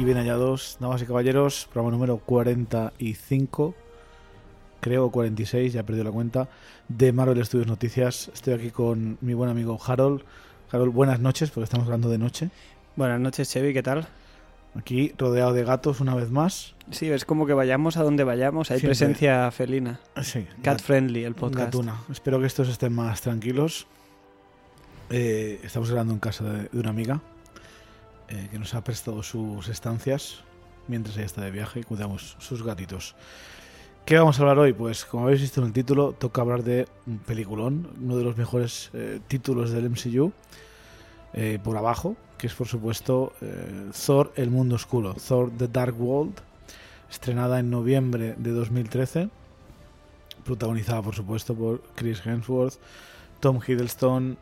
Y bien hallados, damas y caballeros, programa número 45, creo 46, ya he perdido la cuenta, de Marvel Studios Noticias. Estoy aquí con mi buen amigo Harold. Harold, buenas noches, porque estamos hablando de noche. Buenas noches, Chevy, ¿qué tal? Aquí rodeado de gatos una vez más. Sí, es como que vayamos a donde vayamos, hay Siempre. presencia felina. Sí, Cat Friendly, el podcast. Gatuna. Espero que estos estén más tranquilos. Eh, estamos hablando en casa de, de una amiga eh, que nos ha prestado sus estancias mientras ella está de viaje y cuidamos sus gatitos. ¿Qué vamos a hablar hoy? Pues como habéis visto en el título, toca hablar de un peliculón, uno de los mejores eh, títulos del MCU, eh, por abajo, que es por supuesto Thor, el mundo oscuro, Thor, The Dark World, estrenada en noviembre de 2013 protagonizada por supuesto por Chris Hemsworth, Tom Hiddleston,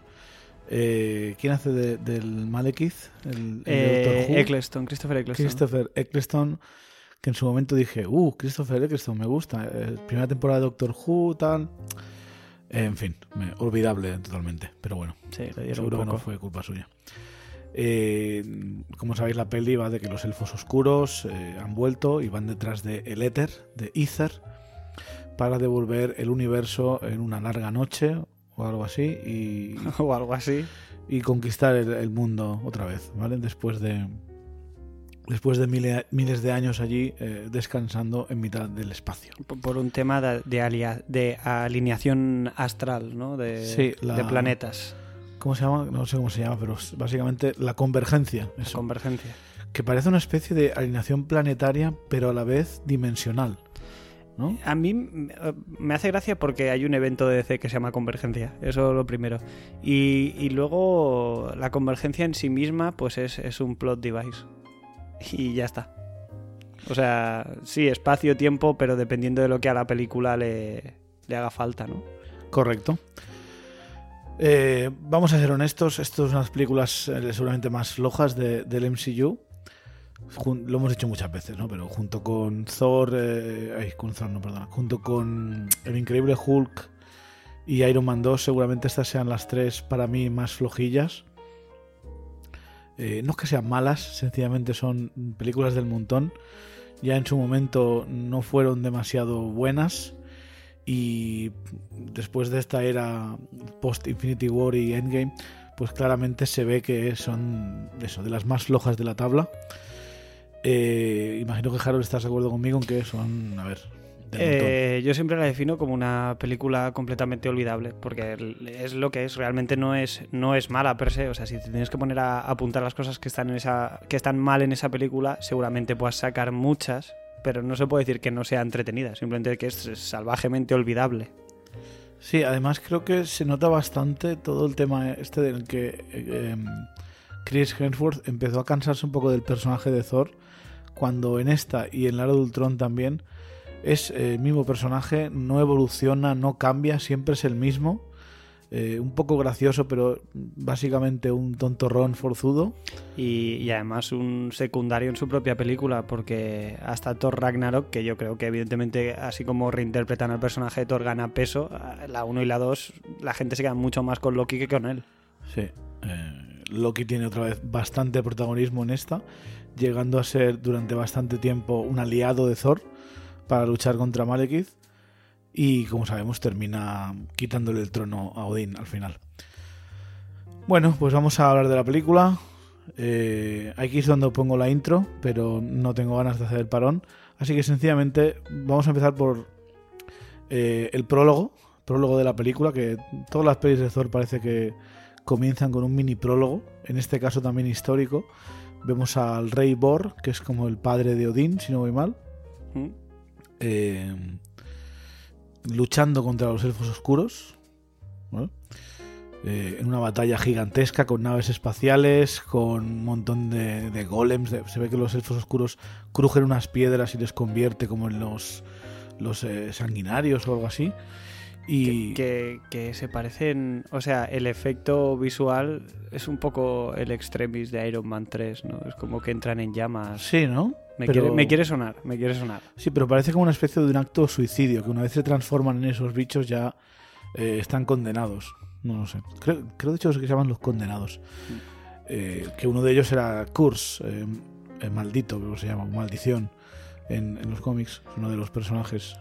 eh, ¿quién hace de- del Malekith? El, Eh, Doctor Who. Eccleston, Christopher Eccleston. Christopher Eccleston, que en su momento dije, uh, Christopher Eccleston me gusta, eh, primera temporada de Doctor Who, tal. En fin, me- olvidable totalmente, pero bueno. Sí, Seguro que no fue culpa suya. Como sabéis, la peli va de que los elfos oscuros han vuelto y van detrás de el éter, de Ether, para devolver el universo en una larga noche o algo así y, o algo así. y conquistar el, el mundo otra vez, ¿vale? Después de después de mile- miles de años allí eh, descansando en mitad del espacio. Por un tema de, de alia- de alineación astral, ¿no? De, Sí, la- de planetas, ¿Cómo se llama? No sé cómo se llama, pero básicamente la convergencia. eso. convergencia. que parece una especie de alineación planetaria, pero a la vez dimensional. ¿No? A mí me hace gracia porque hay un evento de DC que se llama Convergencia, eso lo primero. Y, y luego la convergencia en sí misma pues es, es un plot device. Y ya está. O sea, sí, espacio, tiempo, pero dependiendo de lo que a la película le, le haga falta, ¿no? Correcto. Eh, vamos a ser honestos, esto es unas películas eh, seguramente más flojas de- del MCU. Lo hemos dicho muchas veces, ¿no? Pero junto con Thor, eh, ay, con Thor, no, perdona, junto con el increíble Hulk y Iron Man 2, seguramente estas sean las tres para mí más flojillas. Eh, no es que sean malas, sencillamente son películas del montón. Ya en su momento no fueron demasiado buenas. Y después de esta era post Infinity War y Endgame, pues claramente se ve que son de las más flojas de la tabla. Eh, imagino que Harold estás de acuerdo conmigo en que son, a ver. Eh, yo siempre la defino como una película completamente olvidable, porque es lo que es, realmente no es, no es mala per se. O sea, si te tienes que poner a apuntar las cosas que están, en esa, que están mal en esa película, seguramente puedas sacar muchas, pero no se puede decir que no sea entretenida, simplemente que es salvajemente olvidable. Sí, además creo que se nota bastante todo el tema este del que eh, em, Chris Hemsworth empezó a cansarse un poco del personaje de Thor cuando en esta y en la era de Ultron también es eh, el mismo personaje, no evoluciona, no cambia, siempre es el mismo. Eh, un poco gracioso, pero básicamente un tontorrón forzudo. Y, y además un secundario en su propia película, porque hasta Thor Ragnarok, que yo creo que evidentemente así como reinterpretan al personaje de Thor gana peso, la 1 y la 2 la gente se queda mucho más con Loki que con él. Sí. eh, Loki tiene otra vez bastante protagonismo en esta, llegando a ser durante bastante tiempo un aliado de Thor para luchar contra Malekith. Y como sabemos, termina quitándole el trono a Odín al final. Bueno, pues vamos a hablar de la película. Eh, aquí es donde pongo la intro, pero no tengo ganas de hacer el parón. Así que sencillamente vamos a empezar por eh, el prólogo, prólogo de la película, que todas las pelis de Thor parece que comienzan con un mini prólogo, en este caso también histórico. Vemos al rey Bor, que es como el padre de Odín, si no voy mal, ¿Mm? eh, luchando contra los elfos oscuros. ¿vale? Eh, en una batalla gigantesca con naves espaciales, con un montón de, de golems. de- se ve que los elfos oscuros crujen unas piedras y les convierte como en los, los eh, sanguinarios o algo así. Y que, que se parecen, o sea, el efecto visual es un poco el extremis de Iron Man 3, ¿no? Es como que entran en llamas. sí, ¿no? Me, Pero- quiere, me quiere sonar, me quiere sonar. Sí, pero parece como una especie de un acto de suicidio, que una vez se transforman en esos bichos ya eh, están condenados. No lo sé. Creo, creo de hecho que se llaman los condenados. Eh, que uno de ellos era Kurz, eh, eh, maldito, creo que se llama, maldición, en, en los cómics. Es uno de los personajes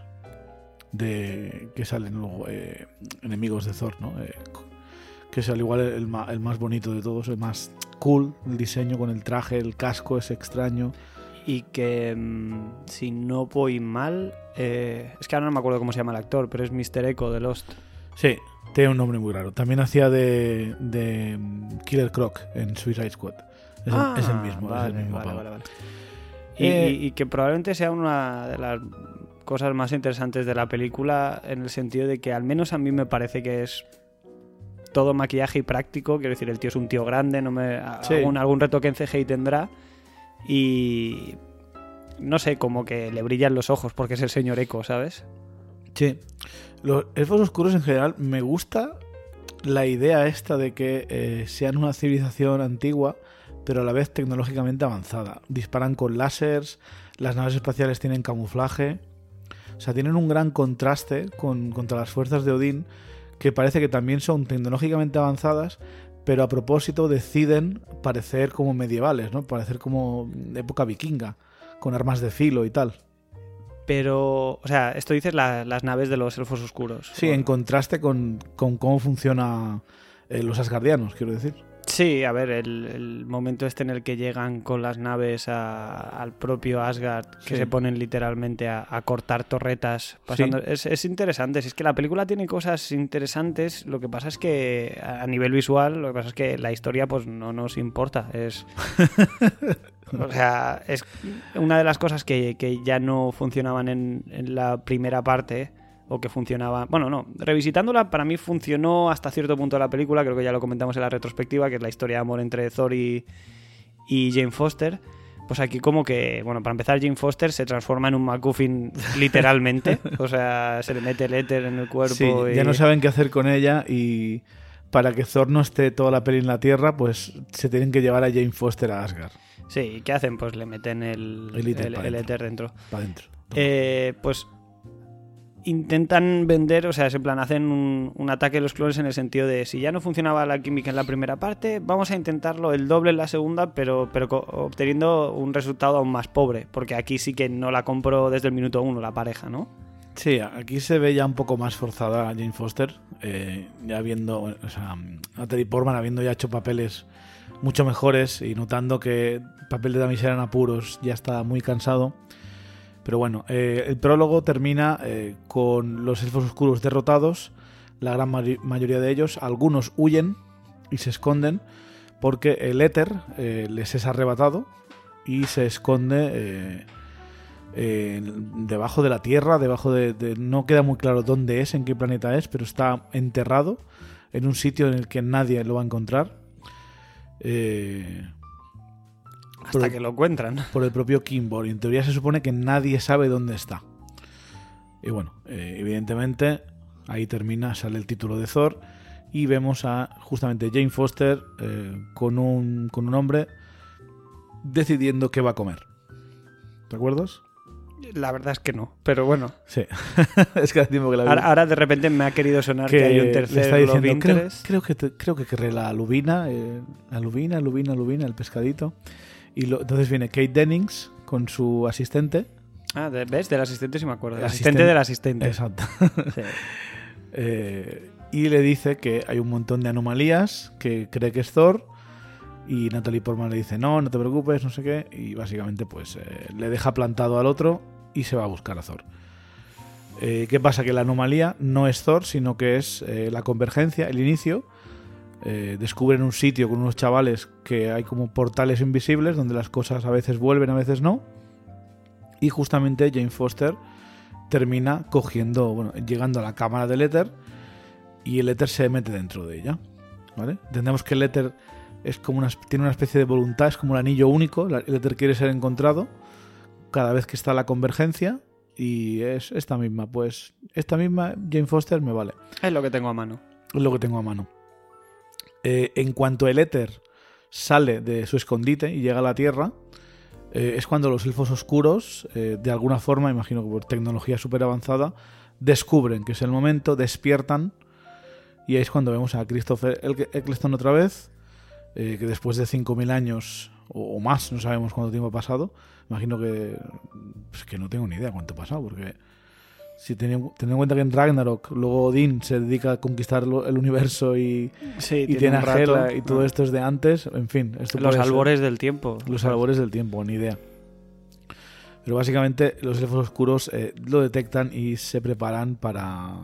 de que salen luego eh, enemigos de Thor, ¿no? Eh, que es al igual el, más bonito de todos, el más cool, el diseño con el traje, el casco es extraño. Y que, mm, si no voy mal, eh, es que ahora no me acuerdo cómo se llama el actor, pero es Mr. Echo de Lost. Sí, tiene un nombre muy raro. También hacía de, de mm, Killer Croc en Suicide Squad. Es, el, es el mismo, vale, es el mismo vale, vale, vale. Y, Eh, y- y que probablemente sea una de las cosas más interesantes de la película en el sentido de que al menos a mí me parece que es todo maquillaje y práctico. Quiero decir, el tío es un tío grande, no me Sí. algún, algún retoque en CGI tendrá. Y no sé, como que le brillan los ojos porque es el señor Echo, ¿sabes? Sí. Los elfos oscuros en general me gusta la idea esta de que eh, sean una civilización antigua, pero a la vez tecnológicamente avanzada. Disparan con láseres, las naves espaciales tienen camuflaje. O sea, tienen un gran contraste con, contra las fuerzas de Odín, que parece que también son tecnológicamente avanzadas, pero a propósito deciden parecer como medievales, ¿no? Parecer como época vikinga, con armas de filo y tal. Pero, o sea, esto dices la- las naves de los elfos oscuros. Sí, ¿O- en contraste con, con cómo funciona eh, los asgardianos, quiero decir. Sí, a ver, el, el momento este en el que llegan con las naves a- al propio Asgard, que Sí. se ponen literalmente a, a cortar torretas, pasando, es, es interesante. Si es que la película tiene cosas interesantes, lo que pasa es que a a nivel visual, lo que pasa es que la historia pues no nos importa. Es, o sea, es una de las cosas que, que ya no funcionaban en, en la primera parte o que funcionaba. Bueno, no, revisitándola para mí funcionó hasta cierto punto la película, creo que ya lo comentamos en la retrospectiva, que es la historia de amor entre Thor y, y Jane Foster. Pues aquí como que, bueno, para empezar Jane Foster se transforma en un MacGuffin literalmente, o sea, se le mete el éter en el cuerpo Sí, y... ya no saben qué hacer con ella y para que Thor no esté toda la peli en la Tierra, pues se tienen que llevar a Jane Foster a Asgard, Sí, ¿qué hacen? Pues le meten el, El éter el- para el dentro. éter dentro. para adentro. Eh, pues intentan vender, o sea, en plan hacen un, ataque a los clones en el sentido de si ya no funcionaba la química en la primera parte, vamos a intentarlo el doble en la segunda, pero, pero obteniendo un resultado aún más pobre, porque aquí sí que no la compro desde el minuto uno la pareja, ¿no? Sí, aquí se ve ya un poco más forzada Jane Foster, eh, ya viendo, o sea, Natalie Portman habiendo ya hecho papeles mucho mejores y notando que el papel de damisela en apuros ya está muy cansado. Pero bueno, eh, el prólogo termina eh, con los elfos oscuros derrotados, la gran mayoría de ellos, algunos huyen y se esconden porque el éter eh, les es arrebatado y se esconde debajo de la Tierra, debajo de, de- No queda muy claro dónde es, en qué planeta es, pero está enterrado en un sitio en el que nadie lo va a encontrar. eh, Hasta que lo encuentran. por el propio Kimball. Y en teoría se supone que nadie sabe dónde está. Y bueno, eh, evidentemente ahí termina, sale el título de Thor y vemos a justamente Jane Foster eh, con, un, con un hombre decidiendo qué va a comer. ¿Te acuerdas? La verdad es que no, pero bueno. Sí. es que hace tiempo que la vi. Ahora, ahora de repente me ha querido sonar que, hay un tercer está diciendo, creo, que te- creo que querré la lubina, eh, la lubina, lubina, lubina, el pescadito. Y lo- entonces viene Kate Dennings con su asistente. Ah, ¿ves? Del asistente sí me acuerdo. El El asistente asistente- del asistente. Exacto. Sí. Eh, y le dice que hay un montón de anomalías, que cree que es Thor. Y Natalie Portman le dice, no, no te preocupes, no sé qué. Y básicamente pues eh, le deja plantado al otro y se va a buscar a Thor. Eh, ¿Qué pasa? Que la anomalía no es Thor, sino que es eh, la convergencia, el inicio. Eh, descubren un sitio con unos chavales que hay como portales invisibles donde las cosas a veces vuelven, a veces no. Y justamente Jane Foster termina cogiendo, bueno, llegando a la cámara del éter y el éter se mete dentro de ella. ¿Vale? Entendemos que el éter es como una, tiene una especie de voluntad, es como el anillo único. El éter quiere ser encontrado cada vez que está la convergencia y es esta misma. Pues esta misma Jane Foster me vale. Es lo que tengo a mano. Es lo que tengo a mano. Eh, en cuanto el éter sale de su escondite y llega a la Tierra, eh, es cuando los elfos oscuros, eh, de alguna forma, imagino que por tecnología súper avanzada, descubren que es el momento, despiertan, y ahí es cuando vemos a Christopher Eccleston otra vez, que después de 5.000 años o, o más, no sabemos cuánto tiempo ha pasado. Imagino que. Pues que no tengo ni idea cuánto ha pasado, porque. Si teniendo, en cuenta que en Ragnarok luego Odín se dedica a conquistar el universo y, Sí, y tiene a. Hela y todo Ah. esto es de antes, en fin. Esto Los ser- albores del tiempo. los albores del tiempo, ni idea. Pero básicamente los elfos oscuros eh, lo detectan y se preparan para,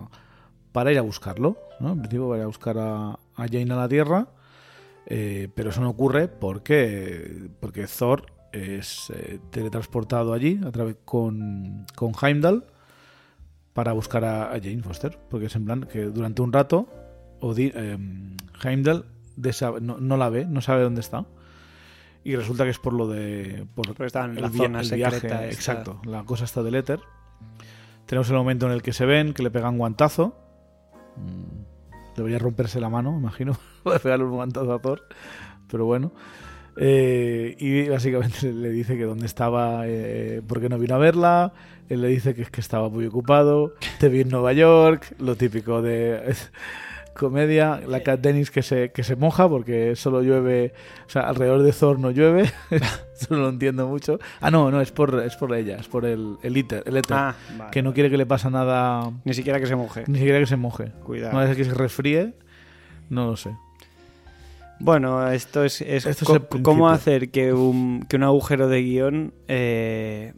para ir a buscarlo. ¿no? En principio para ir a buscar a, a Jane a la Tierra. eh, pero eso no ocurre porque, porque Thor es eh, teletransportado allí a través con, con Heimdall para buscar a, a Jane Foster. Porque es en plan que durante un rato Odi- eh, Heimdall desa- no, no la ve, no sabe dónde está. Y resulta que es por lo de. Por está en el la zona el secreta. viaje, esta. exacto. La cosa está del éter. Tenemos el momento en el que se ven, que le pegan guantazo. Mm, Debería romperse la mano, imagino, para pegarle un guantazo a Thor. Pero bueno. Eh, y básicamente le dice que dónde estaba, eh, por qué no vino a verla. Él le dice que es que estaba muy ocupado. Te vi en Nueva York, lo típico de comedia. La Cat Dennis que se, que se moja porque solo llueve, o sea, alrededor de Thor no llueve. Eso no lo entiendo mucho. Ah, no, no, es por, es por ella, es por el, el éter, el éter, Ah, vale. que no quiere que le pase nada, Ni siquiera que se moje. ni siquiera que se moje. Cuidado. No es que se resfríe, no lo sé. Bueno, esto es, es Esto es cómo hacer que un, que un agujero de guion... eh,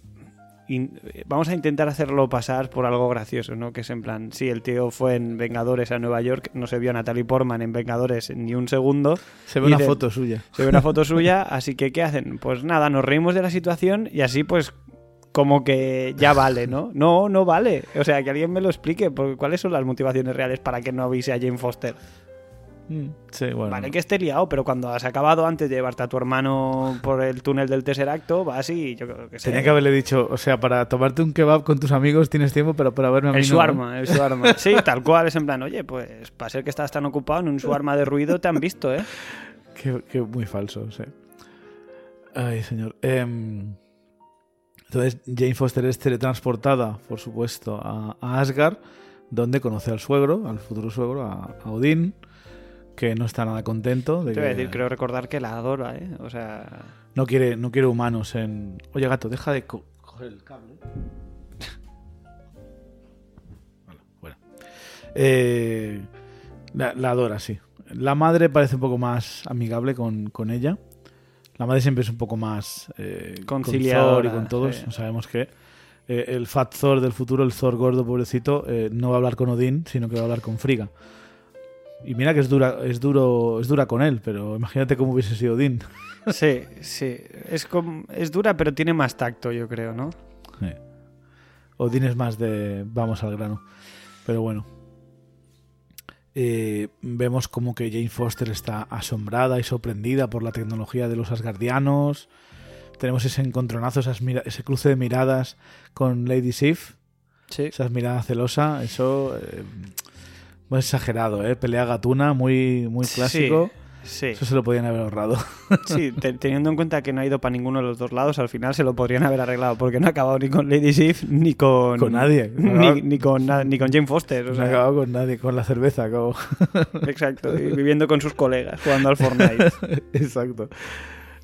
in- vamos a intentar hacerlo pasar por algo gracioso, ¿no? Que es en plan, sí, el tío fue en Vengadores a Nueva York, no se vio a Natalie Portman en Vengadores ni un segundo, Se ve una de- foto suya. se ve una foto suya, así que ¿qué hacen? Pues nada, nos reímos de la situación y así pues como que ya vale, ¿no? No, no vale. O sea, que alguien me lo explique, porque ¿cuáles son las motivaciones reales para que no avise a Jane Foster? Mm, Sí, bueno. Vale que esté liado, pero cuando has acabado antes de llevarte a tu hermano por el túnel del Tesseracto, vas y yo creo que sé. Tenía que haberle dicho, o sea, para tomarte un kebab con tus amigos tienes tiempo, pero para verme a mí El no, suarma, el suarma. Sí, tal cual, es en plan, oye, pues para ser que estás tan ocupado en un suarma de ruido te han visto, ¿eh? Qué, qué muy falso, sí. Ay, señor. Em, entonces, Jane Foster es teletransportada, por supuesto, a, a Asgard, donde conoce al suegro, al futuro suegro, a, a Odín, que no está nada contento. De Te voy a que decir, creo recordar que la adora, ¿eh? O sea, no, quiere, no quiere humanos en. Oye, gato, deja de co- coger el cable. Vale, fuera. Eh, la, la adora, sí. La madre parece un poco más amigable con, con ella. La madre siempre es un poco más eh, con Conciliadora, Thor y con todos. sí. Sabemos que eh, el Fat Thor del futuro, el Thor gordo pobrecito, eh, no va a hablar con Odín, sino que va a hablar con Frigga. Y mira que es dura, es duro, es dura con él, pero imagínate cómo hubiese sido Odín. sí, sí. Es, es dura, pero tiene más tacto, yo creo, ¿no? Eh. Odín es más de vamos al grano. Pero bueno. Eh, vemos como que Jane Foster está asombrada y sorprendida por la tecnología de los asgardianos. Tenemos ese encontronazo, esas ese cruce de miradas con Lady Sif. Sí. Esas miradas celosas, eso... eh, muy exagerado, ¿eh? Pelea gatuna, muy, muy clásico. Sí, Eso se lo podían haber ahorrado. sí. te- teniendo en cuenta que no ha ido para ninguno de los dos lados, al final se lo podrían haber arreglado, porque no ha acabado ni con Lady Sif ni con. Con nadie. Ni, ni con, ni con Jane Foster. o No ha acabado con nadie, con la cerveza acabó. exacto. y viviendo con sus colegas, jugando al Fortnite. Exacto.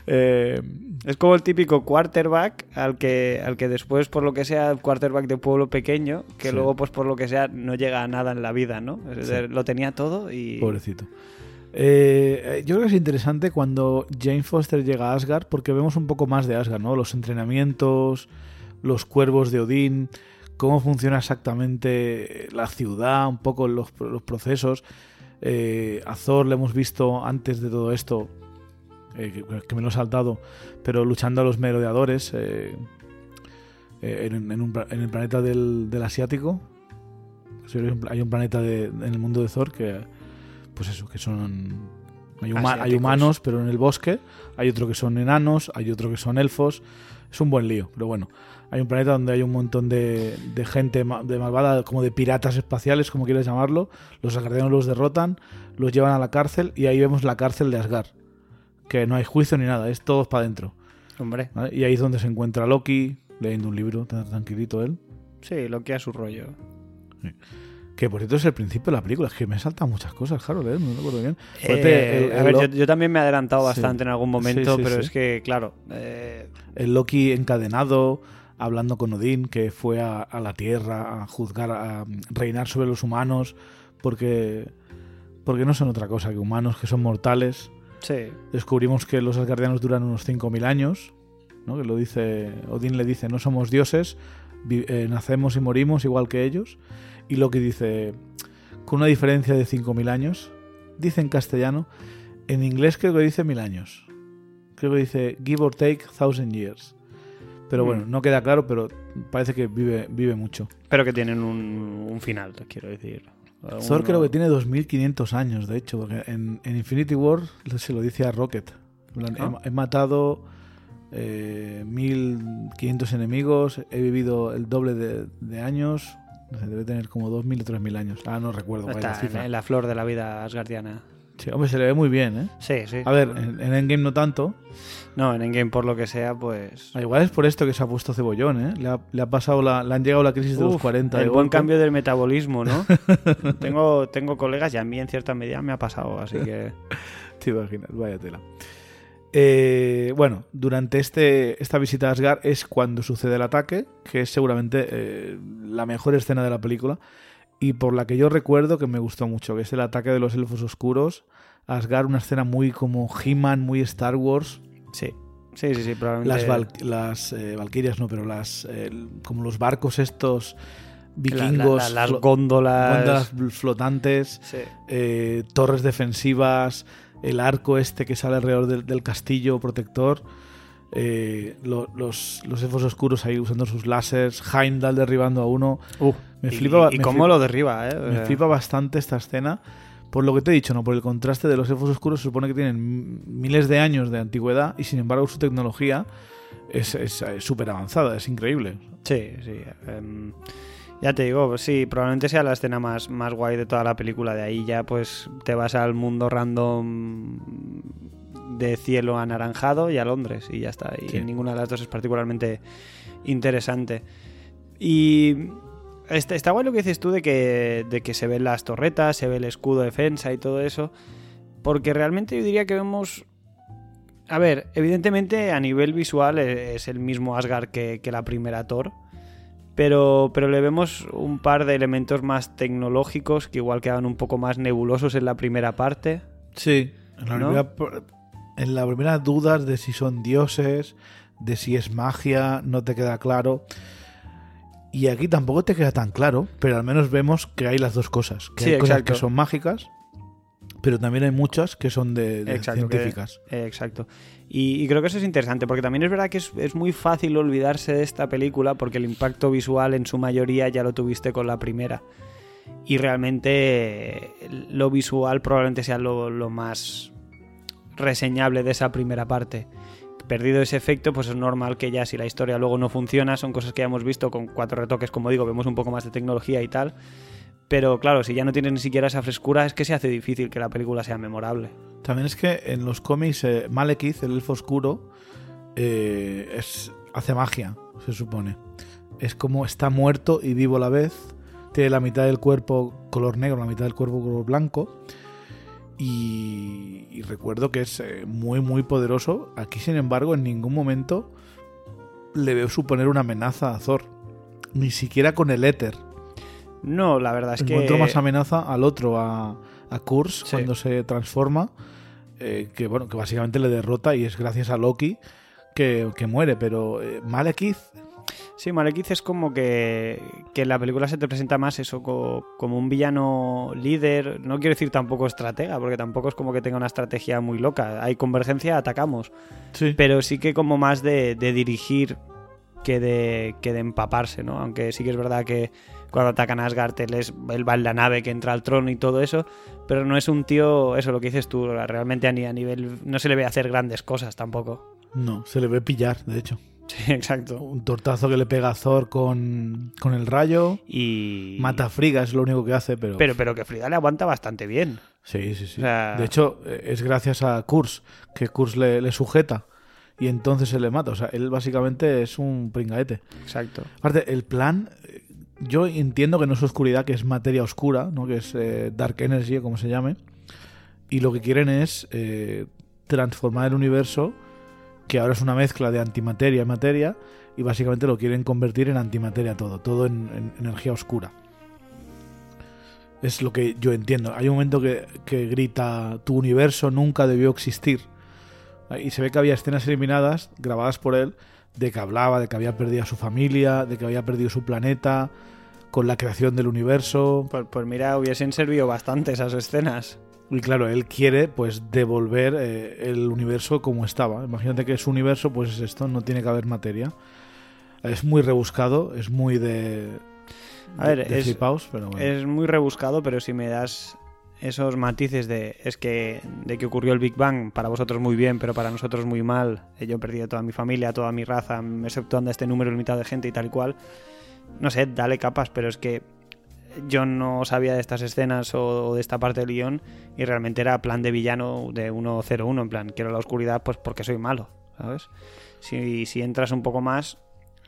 Eh, Es como el típico quarterback al que, al que después, por lo que sea, el quarterback de pueblo pequeño, que Sí. luego, pues por lo que sea, no llega a nada en la vida, ¿no? Es Sí. decir, Lo tenía todo y. pobrecito. Eh, yo creo que es interesante cuando Jane Foster llega a Asgard porque vemos un poco más de Asgard, ¿no? Los entrenamientos, los cuervos de Odín, cómo funciona exactamente la ciudad, un poco los, los procesos. Eh, a Thor le hemos visto antes de todo esto, eh, que, me lo he saltado, pero luchando a los merodeadores eh, eh, en, en un pla- en el planeta del, del asiático. Hay un- planeta de- en el mundo de Thor que, pues eso, que son... Hay, huma- hay Asiáticos. humanos, pero en el bosque. Hay otro que son enanos, hay otro que son elfos. Es un buen lío, pero bueno. Hay un planeta donde hay un montón de, de gente ma- de malvada, como de piratas espaciales, como quieras llamarlo. Los asgardianos los derrotan, los llevan a la cárcel y ahí vemos la cárcel de Asgard. Que no hay juicio ni nada, es todo para adentro. Hombre, ¿vale? Y ahí es donde se encuentra Loki, leyendo un libro, tan tranquilito él. sí, lo que a su rollo. Que por cierto es el principio de la película. Es que me saltan muchas cosas, Harold, ¿eh? no recuerdo bien. Eh, el- a ver, yo, yo también me he adelantado Sí. bastante en algún Sí, momento, sí, pero sí. es que, claro, eh, el Loki encadenado, hablando con Odín, que fue a, a la Tierra a juzgar, a reinar sobre los humanos, porque, porque no son otra cosa que humanos, que son mortales. Sí, Descubrimos que los asgardianos duran unos 5.000 años, ¿no? que lo dice, Odín le dice, no somos dioses, eh, nacemos y morimos igual que ellos. Y Loki dice, con una diferencia de 5.000 años, dice en castellano, en inglés creo que dice mil años. Creo que dice give or take thousand years. Pero Mm. bueno, no queda claro, pero parece que vive, vive mucho. pero que tienen un, un final, quiero decir. Thor creo que tiene 2.500 años, de hecho, porque en, en Infinity War se lo dice a Rocket. Ah. He, he matado eh, 1.500 enemigos, he vivido el doble de, de años, debe tener como 2.000 o 3.000 años. Ah, no recuerdo la Está en la flor de la vida asgardiana. Sí, hombre, se le ve muy bien, ¿eh? Sí, sí. A ver, en, en Endgame no tanto. No, en Endgame, por lo que sea, pues. Ah, Igual es por esto que se ha puesto cebollón, ¿eh? Le ha, le ha pasado la, le han llegado la crisis de los Uf, 40. de el buen golpe. cambio del metabolismo, ¿no? tengo, tengo colegas y a mí en cierta medida me ha pasado, así que. Te imaginas, vaya tela. Eh, bueno, durante este, esta visita a Asgard es cuando sucede el ataque, que es seguramente eh, la mejor escena de la película y por la que yo recuerdo que me gustó mucho, que es el ataque de los elfos oscuros a Asgard, una escena muy como He-Man, muy Star Wars. Sí. Sí, sí, sí, probablemente. Las, val- las eh, valquirias, no, pero las eh, como los barcos estos la- la- vikingos, la- las góndolas. góndolas flotantes Sí. eh, torres defensivas, el arco este que sale alrededor del, del castillo protector, eh, lo- los, los elfos oscuros ahí usando sus láseres, Heimdall derribando a uno. Uh, Me y- flipa, Y, me cómo flipa- lo derriba, ¿eh? Me sea, flipa bastante esta escena. Por lo que te he dicho, ¿no? Por el contraste de los elfos oscuros, se supone que tienen miles de años de antigüedad y sin embargo su tecnología es eh, súper avanzada, es increíble. Sí, sí. em, ya te digo, sí, probablemente sea la escena más, más guay de toda la película. De ahí ya pues te vas al mundo random de cielo anaranjado y a Londres y ya está. Y Sí. ninguna de las dos es particularmente interesante. Y está, está guay lo que dices tú de que, de que se ven las torretas, se ve el escudo de defensa y todo eso. Porque realmente yo diría que vemos a ver, evidentemente a nivel visual e- es el mismo Asgard que, que la primera Thor, pero, pero le vemos un par de elementos más tecnológicos que igual quedan un poco más nebulosos en la primera parte. Sí, en la, ¿No? primera, en la primera dudas de si son dioses, de si es magia, no te queda claro. Y aquí tampoco te queda tan claro, pero al menos vemos que hay las dos cosas. Que Sí, hay cosas que son mágicas, pero también hay muchas que son de, de Exacto, que- científicas. Eh, exacto. Y, y creo que eso es interesante, porque también es verdad que es, es muy fácil olvidarse de esta película, porque el impacto visual en su mayoría ya lo tuviste con la primera. Y realmente eh, lo visual probablemente sea lo, lo más reseñable de esa primera parte. Perdido ese efecto, pues es normal que ya si la historia luego no funciona, son cosas que ya hemos visto con cuatro retoques, como digo, vemos un poco más de tecnología y tal. Pero claro, si ya no tienes ni siquiera esa frescura, es que se hace difícil que la película sea memorable. También es que en los cómics eh, Malekith, el elfo oscuro, eh, es, hace magia, se supone. Es como está muerto y vivo a la vez. Tiene la mitad del cuerpo color negro, la mitad del cuerpo color blanco. Y, y recuerdo que es eh, muy, muy poderoso. Aquí, sin embargo, en ningún momento le veo suponer una amenaza a Thor. Ni siquiera con el éter. No, la verdad es que. Encuentro más amenaza al otro, a, a Kurz, Sí. cuando se transforma. eh, que bueno, que básicamente le derrota y es gracias a Loki que, que muere. Pero eh, Malekith, Sí, Malekith es como que, que en la película se te presenta más eso co- como un villano líder. No quiero decir tampoco estratega, porque tampoco es como que tenga una estrategia muy loca. Hay convergencia, atacamos. sí, Pero sí que como más de, de dirigir que de, que de empaparse, ¿no? Aunque sí que es verdad que cuando atacan a Asgard él, es- él va en la nave que entra al trono y todo eso, pero no es un tío, eso lo que dices tú, realmente a nivel... No se le ve hacer grandes cosas tampoco. no, se le ve pillar, de hecho. Sí, exacto. Un tortazo que le pega a Thor con, con el rayo. Y... Mata a Frigga, es lo único que hace, pero... Pero, pero que Frida le aguanta bastante bien. sí, sí, sí. O sea- De hecho, es gracias a Kurz que Kurz le, le sujeta y entonces se le mata. O sea, él básicamente es un pringaete. Exacto. Aparte, el plan, eh, yo entiendo que no es oscuridad, que es materia oscura, ¿no? que es eh, Dark Energy, como se llame. Y lo que quieren es eh, transformar el universo, que ahora es una mezcla de antimateria y materia, y básicamente lo quieren convertir en antimateria todo, todo en, en energía oscura. Es lo que yo entiendo. Hay un momento que, que grita, tu universo nunca debió existir. Y se ve que había escenas eliminadas, grabadas por él, de que hablaba, de que había perdido a su familia, de que había perdido su planeta, con la creación del universo. Pues, pues mira, hubiesen servido bastante esas escenas. Y claro, él quiere pues devolver eh, el universo como estaba. Imagínate que su universo, pues es esto, no tiene que haber materia. Es muy rebuscado, es muy de. A ver, de es- flipaos, pero bueno. Es muy rebuscado, pero si me das esos matices de es que de que ocurrió el Big Bang para vosotros muy bien, pero para nosotros muy mal. eh, Yo he perdido a toda mi familia, toda mi raza, exceptuando a este número limitado de gente y tal y cual. No sé, dale capas, pero es que yo no sabía de estas escenas o, o de esta parte del guion y realmente era plan de villano de 1-0-1, en plan, quiero la oscuridad pues porque soy malo, ¿sabes? Si, si entras un poco más,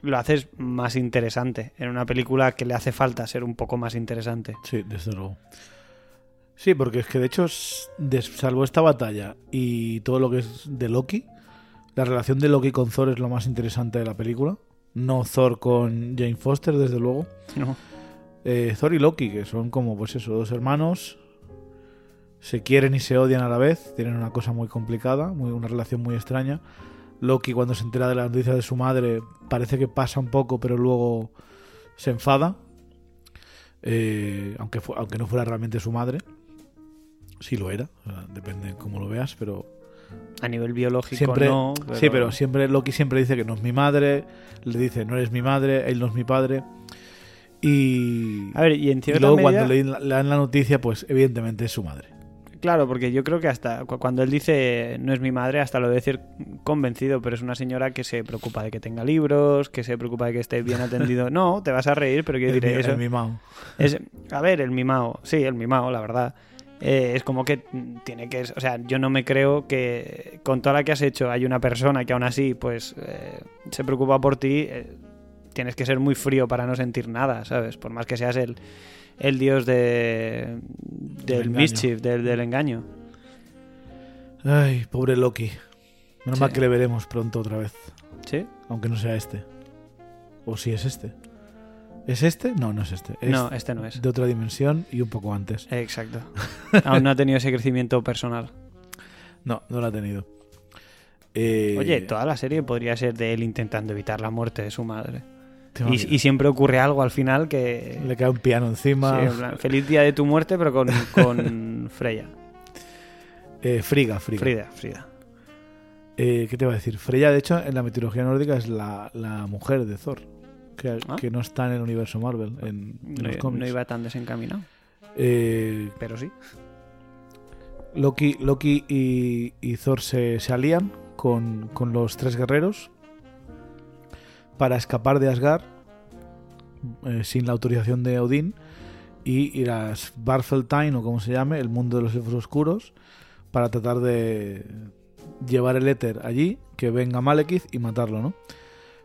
lo haces más interesante. En una película que le hace falta ser un poco más interesante. Sí, desde luego. Sí, porque es que de hecho, salvo esta batalla y todo lo que es de Loki, la relación de Loki con Thor es lo más interesante de la película. No Thor con Jane Foster, desde luego. ¿no? Eh, Thor y Loki, que son como, pues eso, dos hermanos. Se quieren y se odian a la vez. Tienen una cosa muy complicada, muy, una relación muy extraña. Loki, cuando se entera de la noticia de su madre, parece que pasa un poco, pero luego se enfada. Eh, aunque, aunque no fuera realmente su madre. Sí lo era, o sea, depende de cómo lo veas, pero A nivel biológico siempre, no. sí, pero siempre Loki siempre dice que no es mi madre, le dice no eres mi madre, él no es mi padre. Y, A ver, y en y cierta luego medida... cuando le, le dan la noticia, pues evidentemente es su madre. Claro, porque yo creo que hasta cu- cuando él dice no es mi madre, hasta lo debe decir convencido, pero es una señora que se preocupa de que tenga libros, que se preocupa de que esté bien atendido. No, te vas a reír, pero quiero decir eso. el mimao. Es, a ver, el mimao, sí, el mimao, la verdad. Eh, es como que tiene que... O sea, yo no me creo que con toda la que has hecho hay una persona que aún así, pues, eh, se preocupa por ti. eh, tienes que ser muy frío para no sentir nada, ¿sabes? Por más que seas el, el dios de, del mischief, del, del engaño. Ay, pobre Loki. Menos Sí. mal que le veremos pronto otra vez. ¿Sí? Aunque no sea este. O si es este. ¿Es este? No, no es este. Es No, este no es. de otra dimensión y un poco antes. Exacto. Aún no ha tenido ese crecimiento personal. No, no lo ha tenido. Eh, Oye, toda la serie podría ser de él intentando evitar la muerte de su madre. Y, y siempre ocurre algo al final que... Le cae un piano encima. Sí, en plan, feliz día de tu muerte, pero con, con Freya. Eh, Friga, Friga. Frida, Frida. Eh, ¿Qué te iba a decir? Freya, de hecho, en la mitología nórdica es la, la mujer de Thor. Que, Ah. que no está en el universo Marvel, en, en No, los cómics. no iba tan desencaminado, Eh, pero sí. Loki, Loki y, y Thor se, se alían con, con los tres guerreros para escapar de Asgard eh, sin la autorización de Odín y ir a Svartalfheim o como se llame, el mundo de los elfos oscuros, para tratar de llevar el éter allí, que venga Malekith y matarlo, ¿no?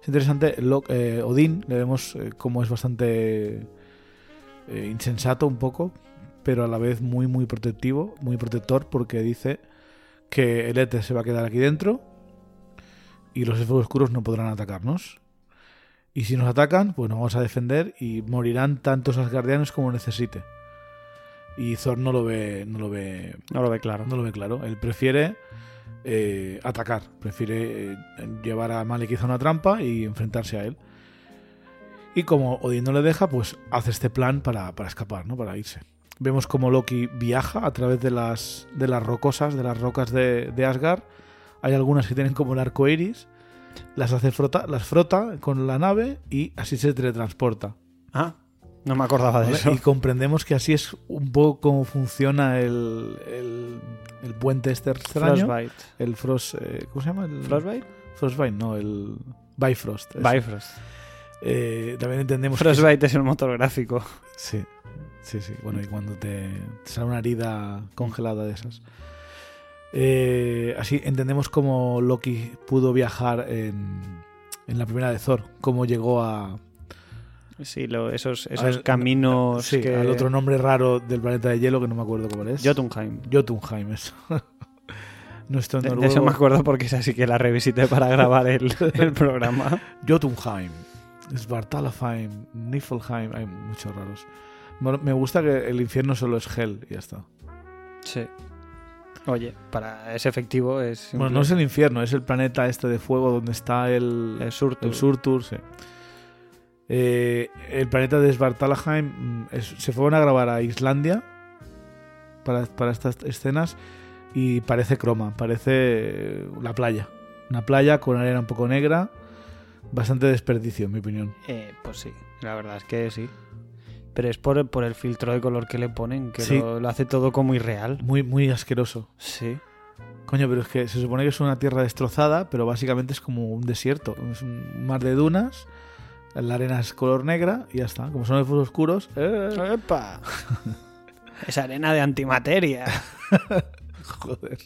Es interesante, eh, Odín, le vemos eh, como es bastante insensato un poco, pero a la vez muy muy protectivo, muy protector, porque dice que el éter se va a quedar aquí dentro y los elfos oscuros no podrán atacarnos. Y si nos atacan, pues nos vamos a defender y morirán tantos asgardianos como necesite. Y Thor no lo ve, no lo ve, No lo ve claro. no lo ve claro. Él prefiere eh, atacar, prefiere eh, llevar a Malekith a una trampa y enfrentarse a él. Y como Odín no le deja, pues hace este plan para, para escapar, ¿no? Para irse. Vemos como Loki viaja a través de las, de las rocosas, de las rocas de, de Asgard. Hay algunas que tienen como el arco iris. Las hace frota, las frota con la nave y así se teletransporta. Ah, no me acordaba de ¿vale? eso. Y comprendemos que así es un poco cómo funciona el, el, el puente este extraño. Frostbite. El Frost. eh, ¿Cómo se llama? El, ¿Frostbite? Frostbite, no, el Bifrost. ese. Bifrost. Eh, también entendemos que Frostbite es el motor gráfico. Sí, sí, sí. Bueno, y cuando te, te sale una herida congelada de esas. Eh, así entendemos cómo Loki pudo viajar en, en la primera de Thor, cómo llegó a, Sí, lo- esos, esos Al- caminos Sí, que... al otro nombre raro del planeta de hielo que no me acuerdo cómo es. Jotunheim. Jotunheim, eso. Nuestro De, de eso me acuerdo porque es así que la revisité para grabar el, el programa. Jotunheim, Svartalfheim, Niflheim, hay muchos raros. Me me gusta que el infierno solo es Hell y ya está. Sí. Oye, para ese efectivo es... Bueno, no es el infierno, es el planeta este de fuego donde está el, el Surtur. el Surtur. sí. Eh, el planeta de Svartalfheim mm, es- se fueron a grabar a Islandia para, para estas escenas y parece croma, parece eh, la playa. Una playa con arena un poco negra, bastante desperdicio, en mi opinión. Eh, pues sí, la verdad es que sí. Pero es por, por el filtro de color que le ponen, que Sí. lo, lo hace todo como irreal. Muy, muy asqueroso. Sí. Coño, pero es que se supone que es una tierra destrozada, pero básicamente es como un desierto. Es un mar de dunas, la arena es color negra y ya está. Como son elfos oscuros, eh, ¡Epa! Esa arena de antimateria. joder.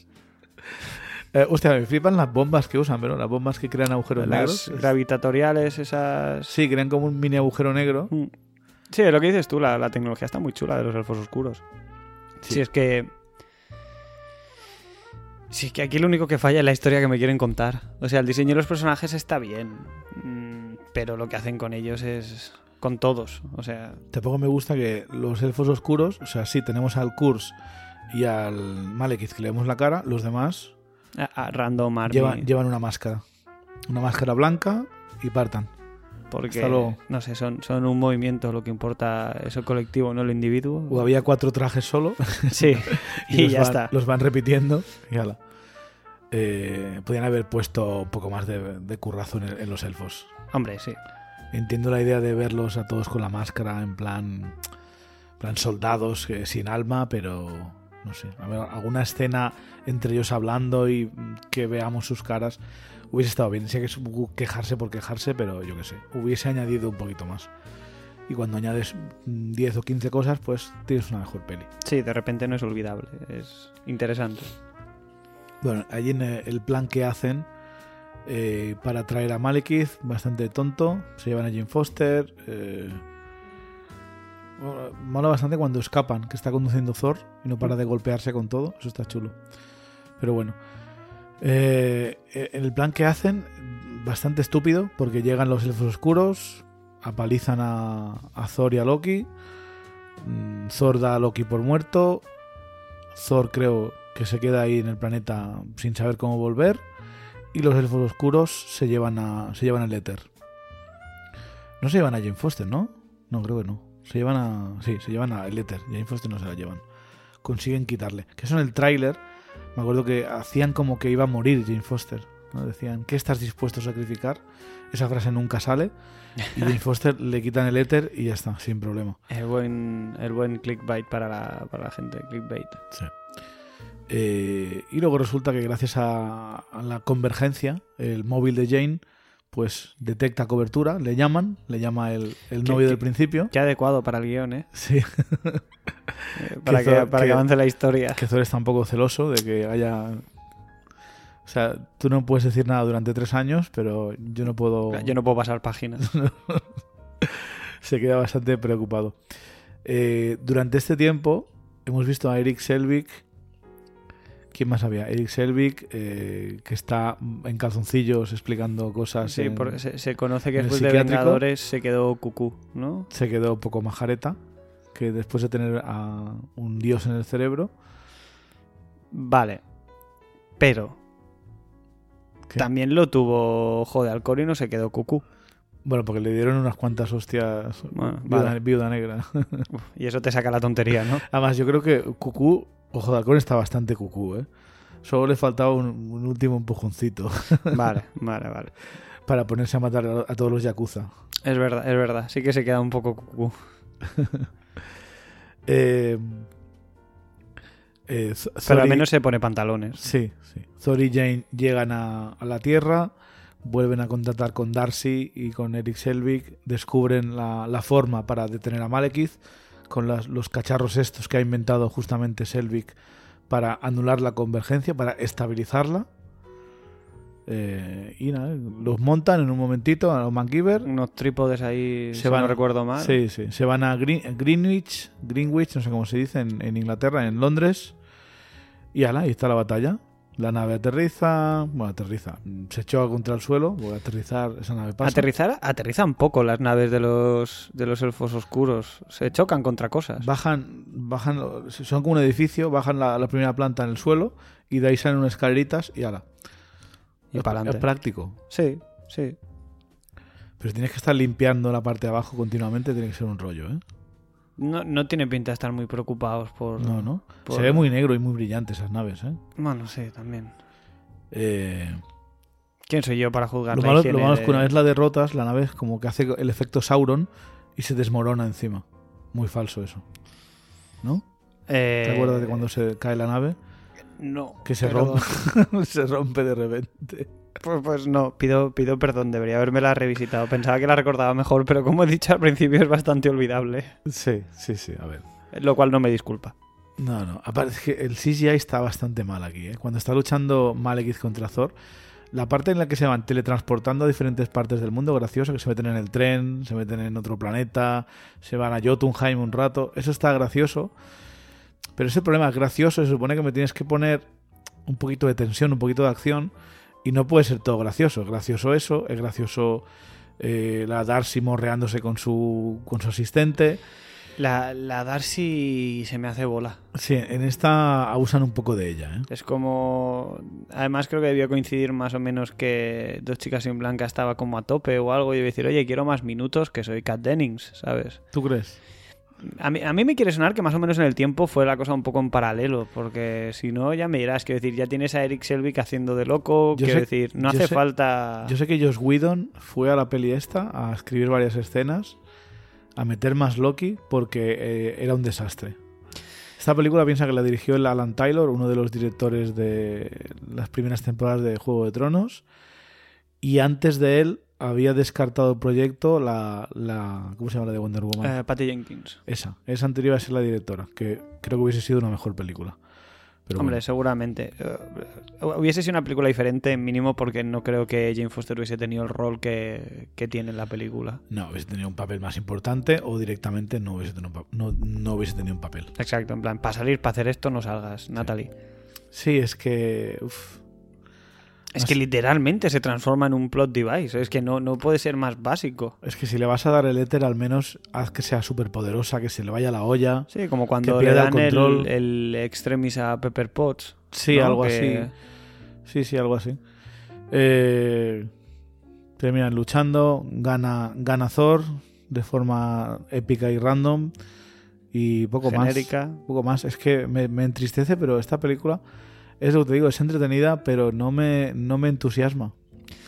Eh, hostia, me flipan las bombas que usan, pero las bombas que crean agujeros Las negros. Es- gravitatoriales, esas... Sí, crean como un mini agujero negro. Mm. Sí, lo que dices tú, la, la tecnología está muy chula de los elfos oscuros. Sí. Si es que... Si es que aquí lo único que falla es la historia que me quieren contar. O sea, el diseño de los personajes está bien, mm, pero lo que hacen con ellos es... con todos. O sea, Tampoco me gusta que los elfos oscuros, o sea, sí, tenemos al Kurz y al Malekith que le vemos la cara, los demás a- a Random Army. llevan, llevan una máscara. Una máscara blanca y partan. Porque, no sé, son, son un movimiento, lo que importa es el colectivo, no el individuo. O había cuatro trajes solo Sí, y, los ya van, está. Los van repitiendo y ala. Eh, podían haber puesto un poco más de, de currazo en, el- en los elfos. Hombre, sí. Entiendo la idea de verlos a todos con la máscara, en plan, plan soldados que sin alma, pero no sé. A ver, alguna escena entre ellos hablando y que veamos sus caras hubiese estado bien. Sé que es quejarse por quejarse, pero yo qué sé, hubiese añadido un poquito más. Y cuando añades mm, 10 o 15 cosas, pues tienes una mejor peli. Sí, de repente no es olvidable, es interesante. Bueno, allí en eh, el plan que hacen eh, para traer a Malekith, bastante tonto. Se llevan a Jane Foster. Eh, mola bastante cuando escapan, que está conduciendo Thor y no para de golpearse con todo. Eso está chulo. Pero bueno. Eh, el plan que hacen, bastante estúpido, porque llegan los elfos oscuros, apalizan a, a Thor y a Loki. Mm, Thor da a Loki por muerto. Thor creo que se queda ahí en el planeta sin saber cómo volver. Y los elfos oscuros se llevan a. se llevan éter. No se llevan a Jane Foster, ¿no? No, creo que no. Se llevan a. Sí, se llevan a el éter. Jane Foster no se la llevan. Consiguen quitarle. Que eso en el tráiler. Me acuerdo que hacían como que iba a morir Jane Foster. ¿no? Decían, ¿qué estás dispuesto a sacrificar? Esa frase nunca sale. Y Jane Foster le quitan el éter y ya está, sin problema. El buen, el buen clickbait para la, para la gente, clickbait. Sí. Eh, y luego resulta que gracias a, a la convergencia, el móvil de Jane, pues detecta cobertura, le llaman, le llama el, el ¿Qué- novio qué- del principio. Qué adecuado para el guion, ¿eh? Sí, Para, Que que, Thor- para que que- avance la historia. que Thor está un poco celoso de que haya... O sea, tú no puedes decir nada durante tres años, pero yo no puedo... Yo no puedo pasar páginas. Se queda bastante preocupado. Eh, durante este tiempo hemos visto a Eric Selvig. ¿Quién más había? Eric Selvig, eh, que está en calzoncillos explicando cosas. Sí, en- se, se conoce que después de. Vengadores se quedó cucú, ¿no? Se quedó un poco majareta. Que después de tener a un dios en el cerebro. Vale. Pero ¿Qué? también lo tuvo Ojo de Alcor y no se quedó cucú. Bueno, porque le dieron unas cuantas hostias. Bueno, viuda, vale. viuda negra. Uf, Y eso te saca la tontería, ¿no? Además, yo creo que Cucú, Ojo de Halcón está bastante Cucú, ¿eh? Solo le faltaba un, un último empujoncito Vale, vale, vale. para ponerse a matar a, a todos los Yakuza. Es verdad, es verdad. Sí que se queda un poco cucú. Eh, eh, Pero al menos se pone pantalones. Sí, sí. Thor y Jane llegan a, a la Tierra, vuelven a contactar con Darcy y con Eric Selvig, descubren la, la forma para detener a Malekith con las- los cacharros estos que ha inventado justamente Selvig para anular la convergencia, para estabilizarla. Eh, y nada, los montan en un momentito a los MacGyver. Unos trípodes ahí, Se si van- no recuerdo mal. Sí, sí. Se van a Green- Greenwich, Greenwich, no sé cómo se dice, en, en Inglaterra, en Londres. Y ala, ahí está la batalla. La nave aterriza, bueno, aterriza, se choca contra el suelo, porque aterrizar esa nave pasa. Aterrizar, aterrizan poco las naves de los, de los elfos oscuros. Se chocan contra cosas. Bajan, bajan, son como un edificio, bajan la, la primera planta en el suelo y de ahí salen unas escaleritas y ala. Y es, pa'lante. es práctico. Sí, sí. Pero si tienes que estar limpiando la parte de abajo continuamente, tiene que ser un rollo, ¿eh? No, no tiene pinta de estar muy preocupados por... No, no. por- Se ve muy negro y muy brillante esas naves, ¿eh? Bueno, sí, también. Eh, ¿Quién soy yo para juzgar lo, la malo, lo malo es de- que una vez la derrotas, la nave es como que hace el efecto Sauron y se desmorona encima. Muy falso eso. ¿No? Eh, ¿Te acuerdas de cuando se cae la nave? No. Que se rompe, se rompe de repente. Pues, pues no, pido, pido perdón, debería haberme revisitado. Pensaba que la recordaba mejor, pero como he dicho al principio es bastante olvidable. Sí, sí, sí, a ver. Lo cual no me disculpa. No, no. Aparte es que el CGI está bastante mal aquí. ¿eh? Cuando está luchando Malekith contra Thor, la parte en la que se van teletransportando a diferentes partes del mundo, gracioso, que se meten en el tren, se meten en otro planeta, se van a Jotunheim un rato, eso está gracioso. Pero ese problema es gracioso, se supone que me tienes que poner un poquito de tensión, un poquito de acción, y no puede ser todo gracioso. Es gracioso eso, es gracioso eh, la Darcy morreándose con su, con su asistente. La, la Darcy se me hace bola. Sí, en esta abusan un poco de ella, ¿eh? Es como... Además creo que debió coincidir más o menos que Dos Chicas en Blanca estaba como a tope o algo y iba a decir, oye, quiero más minutos que soy Kat Dennings, ¿sabes? ¿Tú crees? A mí, a mí me quiere sonar que más o menos en el tiempo fue la cosa un poco en paralelo, porque si no ya me dirás, quiero decir, ya tienes a Eric Selvig haciendo de loco, Yo quiero sé- decir, no hace sé- falta... Yo sé que Josh Whedon fue a la peli esta a escribir varias escenas, a meter más Loki, porque eh, era un desastre. Esta película piensa que la dirigió el Alan Taylor, uno de los directores de las primeras temporadas de Juego de Tronos, y antes de él había descartado el proyecto la, la ¿cómo se llama la de Wonder Woman? Eh, Patty Jenkins. Esa, esa anterior a ser la directora, que creo que hubiese sido una mejor película. Pero Hombre, bueno. seguramente. Eh, hubiese sido una película diferente, mínimo, porque no creo que Jane Foster hubiese tenido el rol que, que tiene en la película. no hubiese tenido un papel más importante o directamente no hubiese tenido un, no, no hubiese tenido un papel. Exacto, en plan, para salir, para hacer esto, no salgas, Natalie. Sí, es que. uf, Es que literalmente se transforma en un plot device. Es que no, no puede ser más básico. es que si le vas a dar el éter, al menos haz que sea súper poderosa, que se le vaya la olla. Sí, como cuando le dan el el, control. el extremis a Pepper Potts. Sí, ¿no? algo Que- así. Sí, sí, algo así. Eh, terminan luchando, gana, gana Thor de forma épica y random. Y poco Genérica. más. Poco más. Es que me, me entristece, pero esta película es lo que te digo, es entretenida, pero no me, no me entusiasma.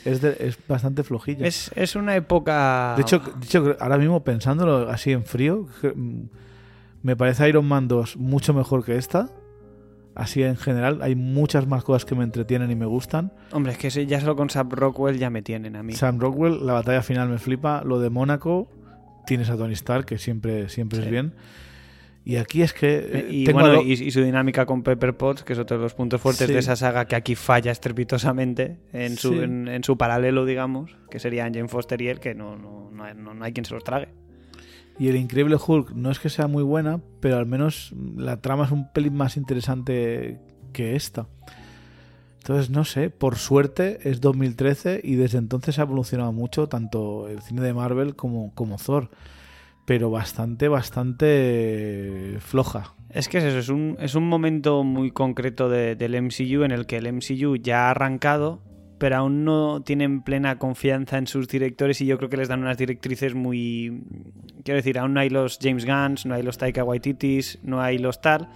Es, de- es bastante flojilla. Es, es una época... De hecho, de hecho, ahora mismo pensándolo así en frío, mm, me parece Iron Man 2 mucho mejor que esta. Así en general, hay muchas más cosas que me entretienen y me gustan. Hombre, es que ya solo con Sam Rockwell ya me tienen a mí. Sam Rockwell, la batalla final me flipa. Lo de Mónaco, tienes a Tony Stark, que siempre, siempre es bien. Y aquí es que. Y, tengo bueno, lo- y, y su dinámica con Pepper Potts, que es otro de los puntos fuertes Sí. de esa saga que aquí falla estrepitosamente en su, Sí. en, en su paralelo, digamos, que serían Jane Foster y él, que no, no, no, hay- no- no hay quien se los trague. Y el Increíble Hulk no es que sea muy buena, pero al menos la trama es un pelín más interesante que esta. Entonces, no sé, por suerte es 2013 y desde entonces ha evolucionado mucho tanto el cine de Marvel como, como Thor. Pero bastante, bastante floja. Es que es eso, es un, es un momento muy concreto de- del MCU en el que el MCU ya ha arrancado, pero aún no tienen plena confianza en sus directores y yo creo que les dan unas directrices muy... Quiero decir, aún no hay los James Gunns, no hay los Taika Waititis, no hay los tal,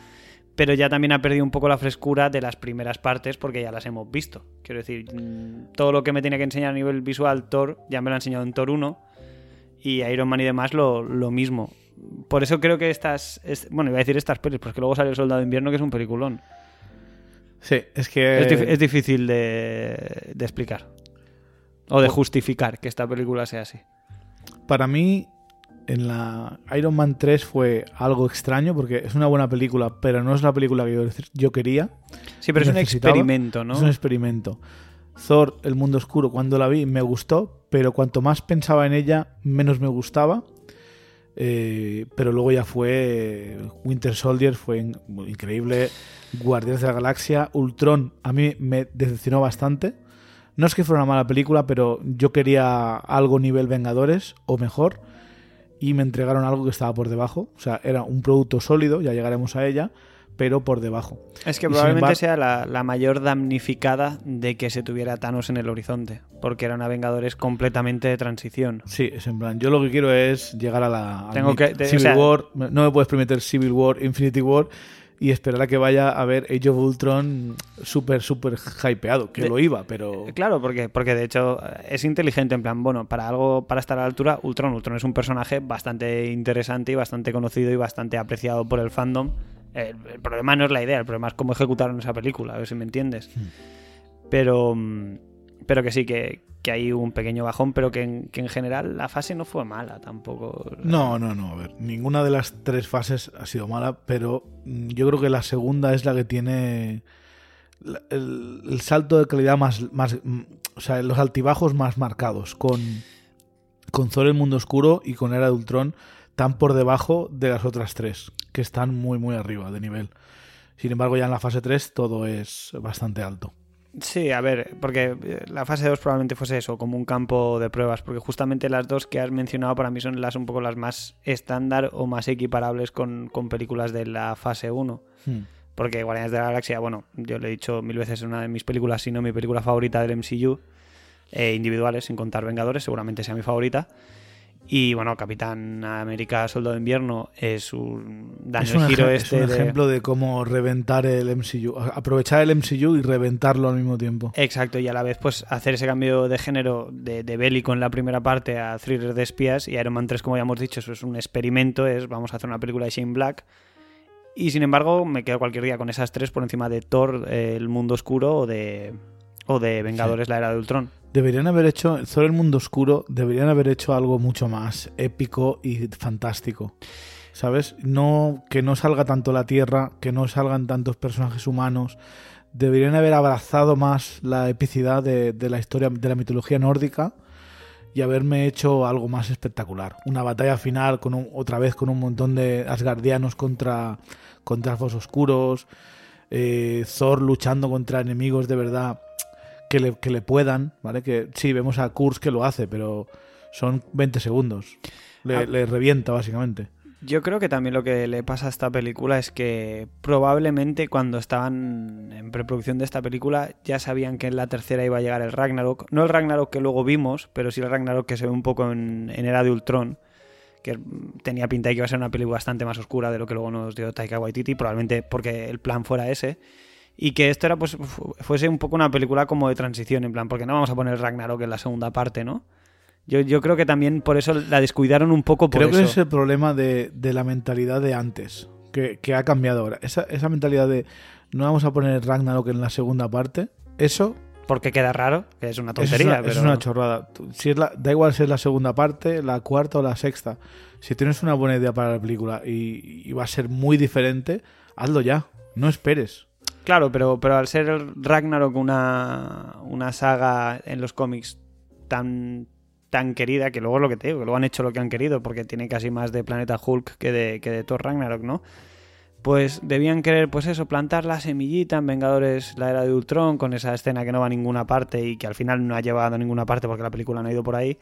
pero ya también ha perdido un poco la frescura de las primeras partes porque ya las hemos visto. Quiero decir, mm, todo lo que me tenía que enseñar a nivel visual Thor ya me lo ha enseñado en Thor 1 y Iron Man y demás lo, lo mismo. Por eso creo que estas. es- bueno, iba a decir estas pelis, porque luego sale El Soldado de Invierno, que es un peliculón. Sí, es que. es, dif- es difícil de, de explicar. O de justificar que esta película sea así. Para mí, en la Iron Man 3 fue algo extraño porque es una buena película, pero no es la película que yo, yo quería. Sí, pero es un experimento, ¿no? Es un experimento. Thor, El Mundo Oscuro, cuando la vi me gustó, pero cuanto más pensaba en ella, menos me gustaba. Eh, pero luego ya fue Winter Soldier, fue in- increíble. Guardianes de la Galaxia, Ultron, a mí me decepcionó bastante. No es que fuera una mala película, pero yo quería algo nivel Vengadores o mejor. Y me entregaron algo que estaba por debajo. O sea, era un producto sólido, ya llegaremos a ella, pero por debajo. Es que Y probablemente embargo- sea la, la mayor damnificada de que se tuviera Thanos en el horizonte, porque era una Vengadores completamente de transición. Sí, es en plan, yo lo que quiero es llegar a la a Tengo mi- que- Civil o sea- War. No me puedes permitir Civil War, Infinity War y esperar a que vaya a ver Age of Ultron súper, súper hypeado, que De- lo iba, pero... Claro, porque, porque de hecho eh, es inteligente, en plan, bueno, para algo, para estar a la altura, Ultron. Ultron es un personaje bastante interesante y bastante conocido y bastante apreciado por el fandom. El, el problema no es la idea, el problema es cómo ejecutaron esa película, a ver si me entiendes. Pero, mm, pero que sí, que, que hay un pequeño bajón, pero que en, que en general la fase no fue mala tampoco. No, no, no, a ver, ninguna de las tres fases ha sido mala, pero mm, yo creo que la segunda es la que tiene el salto de calidad más, más, mm, o sea, los altibajos más marcados, con, con Thor el Mundo Oscuro y con Era de Ultron tan por debajo de las otras tres, que están muy, muy arriba de nivel. Sin embargo, ya en la fase 3 todo es bastante alto. Sí, a ver, porque eh, la fase 2 probablemente fuese eso, como un campo de pruebas, porque justamente las dos que has mencionado para mí son las un poco las más estándar o más equiparables con, con películas de la fase 1. Hmm. Porque Guardianes de la Galaxia, bueno, yo le he dicho mil veces, es una de mis películas, si no mi película favorita del MCU, eh, individuales, sin contar Vengadores, seguramente sea mi favorita. Y bueno, Capitán América Soldado de Invierno es un Es un, el giro ejem- este es un ejemplo de cómo reventar el MCU, aprovechar el MCU y reventarlo al mismo tiempo. Exacto, y a la vez pues hacer ese cambio de género de, de bélico en la primera parte a thriller de espías y Iron Man 3, como ya hemos dicho, eso es un experimento, es vamos a hacer una película de Shane Black. Y sin embargo, me quedo cualquier día con esas tres por encima de Thor, eh, El Mundo Oscuro o de, o de Vengadores, la Era de Ultron. Deberían haber hecho, Thor el Mundo Oscuro, deberían haber hecho algo mucho más épico y fantástico. ¿Sabes? No, que no salga tanto la Tierra, que no salgan tantos personajes humanos. Deberían haber abrazado más la epicidad de, de la historia, de la mitología nórdica y haberme hecho algo más espectacular. Una batalla final con un- otra vez con un montón de asgardianos contra, contra elfos oscuros. eh, Thor luchando contra enemigos de verdad que le, que le puedan, ¿vale? Que sí, vemos a Kurz que lo hace, pero son 20 segundos. Le, Ah. le revienta, básicamente. Yo creo que también lo que le pasa a esta película es que probablemente cuando estaban en preproducción de esta película ya sabían que en la tercera iba a llegar el Ragnarok. No el Ragnarok que luego vimos, pero sí el Ragnarok que se ve un poco en, en Era de Ultron, que tenía pinta de que iba a ser una película bastante más oscura de lo que luego nos dio Taika Waititi, probablemente porque el plan fuera ese. Y que esto era pues fu- fuese un poco una película como de transición, en plan, porque no vamos a poner Ragnarok en la segunda parte, ¿no? Yo, yo creo que también por eso la descuidaron un poco por Creo eso. que es el problema de, de la mentalidad de antes, que, que ha cambiado ahora. Esa, esa mentalidad de no vamos a poner Ragnarok en la segunda parte, eso, Porque queda raro, que es una eso es, tontería, una, pero... es una chorrada. Si es la, da igual si es la segunda parte, la cuarta o la sexta. Si tienes una buena idea para la película y, y va a ser muy diferente, hazlo ya. No esperes. Claro, pero, pero al ser Ragnarok una, una saga en los cómics tan, tan querida, que luego lo que te digo, que luego han hecho lo que han querido, porque tiene casi más de Planeta Hulk que de, que de Thor Ragnarok, ¿no? Pues debían querer, pues eso, plantar la semillita en Vengadores, la era de Ultron, con esa escena que no va a ninguna parte y que al final no ha llevado a ninguna parte porque la película no ha ido por ahí.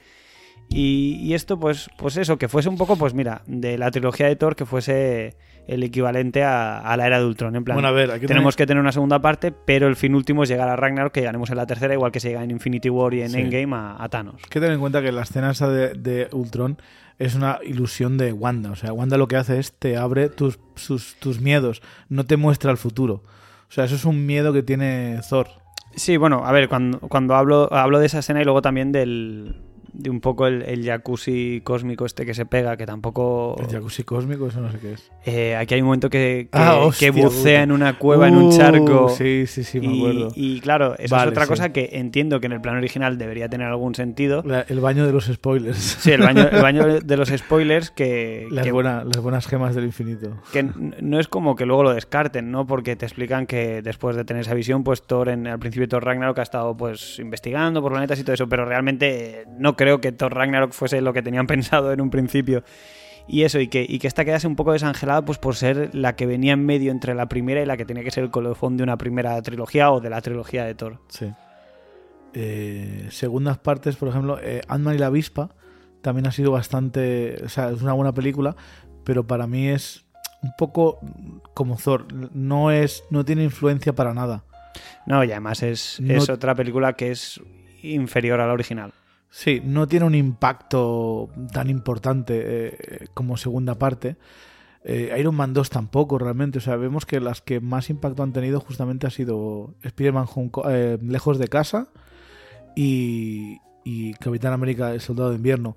Y, y esto, pues, pues eso, que fuese un poco, pues mira, de la trilogía de Thor, que fuese el equivalente a, a la era de Ultron. En plan, Bueno, a ver, aquí tenemos que tener una segunda parte, pero el fin último es llegar a Ragnarok, que llegaremos en la tercera, igual que se llega en Infinity War y en Sí. Endgame a, a Thanos. Hay que tener en cuenta que la escena esa de, de Ultron es una ilusión de Wanda. O sea, Wanda lo que hace es te abre tus, sus- tus miedos, no te muestra el futuro. O sea, eso es un miedo que tiene Thor. Sí, bueno, a ver, cuando, cuando hablo, hablo de esa escena y luego también del, de un poco el, el jacuzzi cósmico este que se pega, que tampoco... El jacuzzi cósmico, eso no sé qué es. Eh, aquí hay un momento que, que, Ah, que bucea puta. en una cueva, en un charco. Uh, Sí, sí, sí, me y, acuerdo. y claro, Vale, es otra sí. cosa que entiendo que en el plano original debería tener algún sentido. La- el baño de los spoilers. Sí, el baño, el baño de los spoilers que, Las, que, buena- las buenas gemas del infinito. que no es como que luego lo descarten, ¿no? Porque te explican que después de tener esa visión, pues Thor, en, al principio Thor Ragnarok ha estado pues investigando por planetas y todo eso, pero realmente no creo que Thor Ragnarok fuese lo que tenían pensado en un principio. Y eso, y que, y que esta quedase un poco desangelada pues por ser la que venía en medio entre la primera y la que tenía que ser el colofón de una primera trilogía o de la trilogía de Thor. Sí. Eh, segundas partes, por ejemplo, eh, Ant-Man y la avispa también ha sido bastante. O sea, es una buena película, pero para mí es un poco como Thor. No, es, no tiene influencia para nada. No, y además es, No- es otra película que es inferior a la original. Sí, no tiene un impacto tan importante eh, como segunda parte. Eh, Iron Man 2 tampoco realmente. O sea, vemos que las que más impacto han tenido justamente ha sido Spider-Man eh, Lejos de Casa y, y Capitán América El Soldado de Invierno.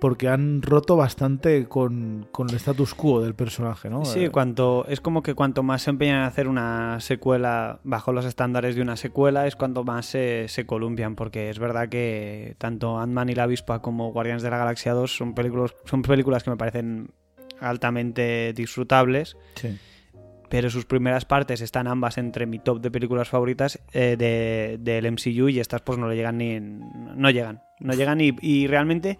Porque han roto bastante con, con el status quo del personaje, ¿no? Sí, Eh, cuanto, es como que cuanto más se empeñan en hacer una secuela bajo los estándares de una secuela, es cuanto más se, se columpian, porque es verdad que tanto Ant-Man y la avispa como Guardianes de la Galaxia 2 son películas, son películas que me parecen altamente disfrutables, sí. pero sus primeras partes están ambas entre mi top de películas favoritas eh, de- del MCU y estas pues no le llegan ni en- no llegan no llegan y, y realmente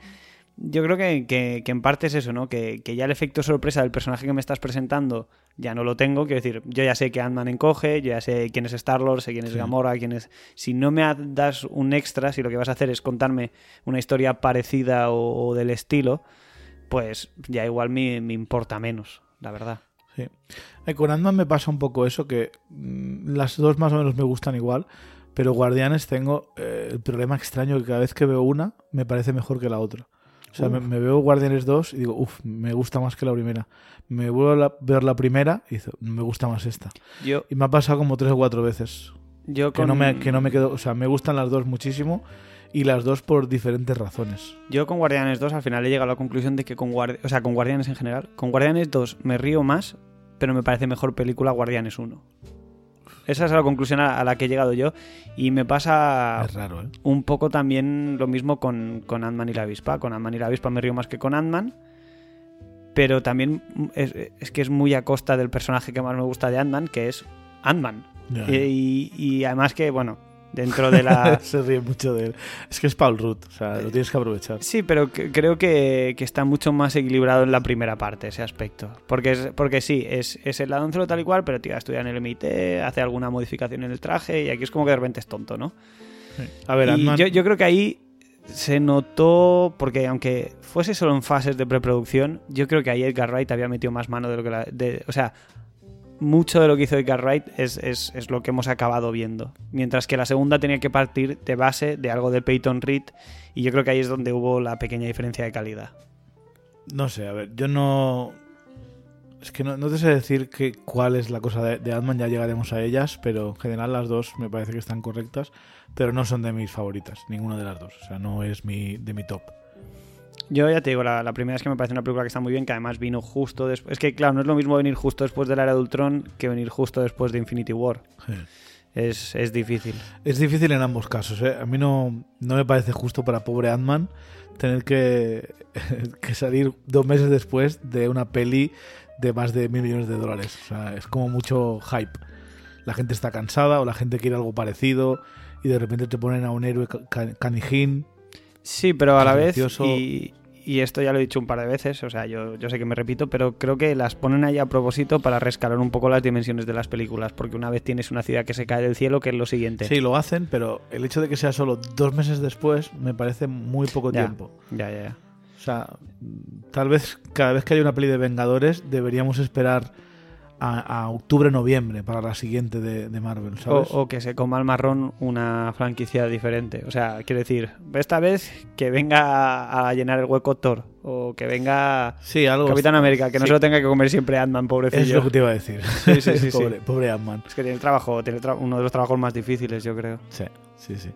yo creo que, que- que en parte es eso no que, que ya el efecto sorpresa del personaje que me estás presentando ya no lo tengo quiero decir yo ya sé que Ant-Man encoge yo ya sé quién es Star-Lord sé quién es Sí. Gamora quién es si no me das un extra si lo que vas a hacer es contarme una historia parecida o, o del estilo pues ya igual me, me importa menos la verdad Sí. Eh, con Ant-Man me pasa un poco eso, que mm, las dos más o menos me gustan igual, pero Guardianes tengo eh, el problema extraño que cada vez que veo una me parece mejor que la otra. O sea, me, veo Guardianes 2 y digo, uff, me gusta más que la primera. Me vuelvo a la- ver la primera y digo, me gusta más esta. yo Y me ha pasado como tres o cuatro veces. yo Que, no me, que no me quedo, o sea, me gustan las dos muchísimo y las dos por diferentes razones. Yo con Guardianes 2 al final he llegado a la conclusión de que con, Guardi- o sea, con Guardianes en general, con Guardianes 2 me río más, pero me parece mejor película Guardianes 1. Esa es la conclusión a la que he llegado yo y me pasa raro, ¿eh? un poco también lo mismo con, con Ant-Man y la avispa. Con Ant-Man y la avispa me río más que con Ant-Man, pero también es, es que es muy a costa del personaje que más me gusta de Ant-Man, que es Ant-Man. Y además que, bueno, dentro de la... Se ríe mucho de él. Es que es Paul Rudd, o sea, lo tienes que aprovechar. Sí, pero que- creo que, que está mucho más equilibrado en la primera parte ese aspecto. Porque, es, porque sí, es, es el Adoncelo tal y cual, pero tío, estudia en el MIT, hace alguna modificación en el traje y aquí es como que de repente es tonto, ¿no? A ver, y yo, yo creo que ahí se notó, porque aunque fuese solo en fases de preproducción, yo creo que ahí Edgar Wright había metido más mano de lo que la... de- o sea, mucho de lo que hizo Edgar Wright es, es, es lo que hemos acabado viendo. Mientras que la segunda tenía que partir de base de algo de Peyton Reed y yo creo que ahí es donde hubo la pequeña diferencia de calidad. No sé, a ver, yo no. Es que no, te sé decir que, cuál es la cosa de, de Ant-Man, ya llegaremos a ellas, pero en general las dos me parece que están correctas, pero no son de mis favoritas, ninguna de las dos. O sea, no es mi, de mi top. Yo ya te digo, la, la primera es que me parece una película que está muy bien, que además vino justo después. Es que, claro, no es lo mismo venir justo después de la era de Ultron que venir justo después de Infinity War. Es, es difícil. Es difícil en ambos casos. ¿eh? A mí no, no me parece justo para pobre Ant-Man tener que, que salir dos meses después de una peli de más de mil millones de dólares. O sea, es como mucho hype. La gente está cansada o la gente quiere algo parecido y de repente te ponen a un héroe ca- ca- canijín. Sí, pero a la vez, y, y esto ya lo he dicho un par de veces, o sea, yo, yo sé que me repito, pero creo que las ponen ahí a propósito para rescalar un poco las dimensiones de las películas, porque una vez tienes una ciudad que se cae del cielo, que es lo siguiente. Sí, lo hacen, pero el hecho de que sea solo dos meses después me parece muy poco Ya. tiempo. Ya, ya, ya. O sea, tal vez cada vez que haya una peli de Vengadores deberíamos esperar a, a octubre, noviembre para la siguiente de, de Marvel, O, ¿sabes? o que se coma al marrón una franquicia diferente. O sea, quiero decir, esta vez que venga a, llenar el hueco Thor. O que venga sí, algo. Capitán América, que no sí, se lo tenga que comer siempre Ant-Man, Es pobrecillo. lo que te iba a decir. Sí, sí, sí, sí. pobre, pobre Ant-Man. Es que tiene el trabajo, tiene el tra- uno de los trabajos más difíciles, yo creo. Sí, sí, sí.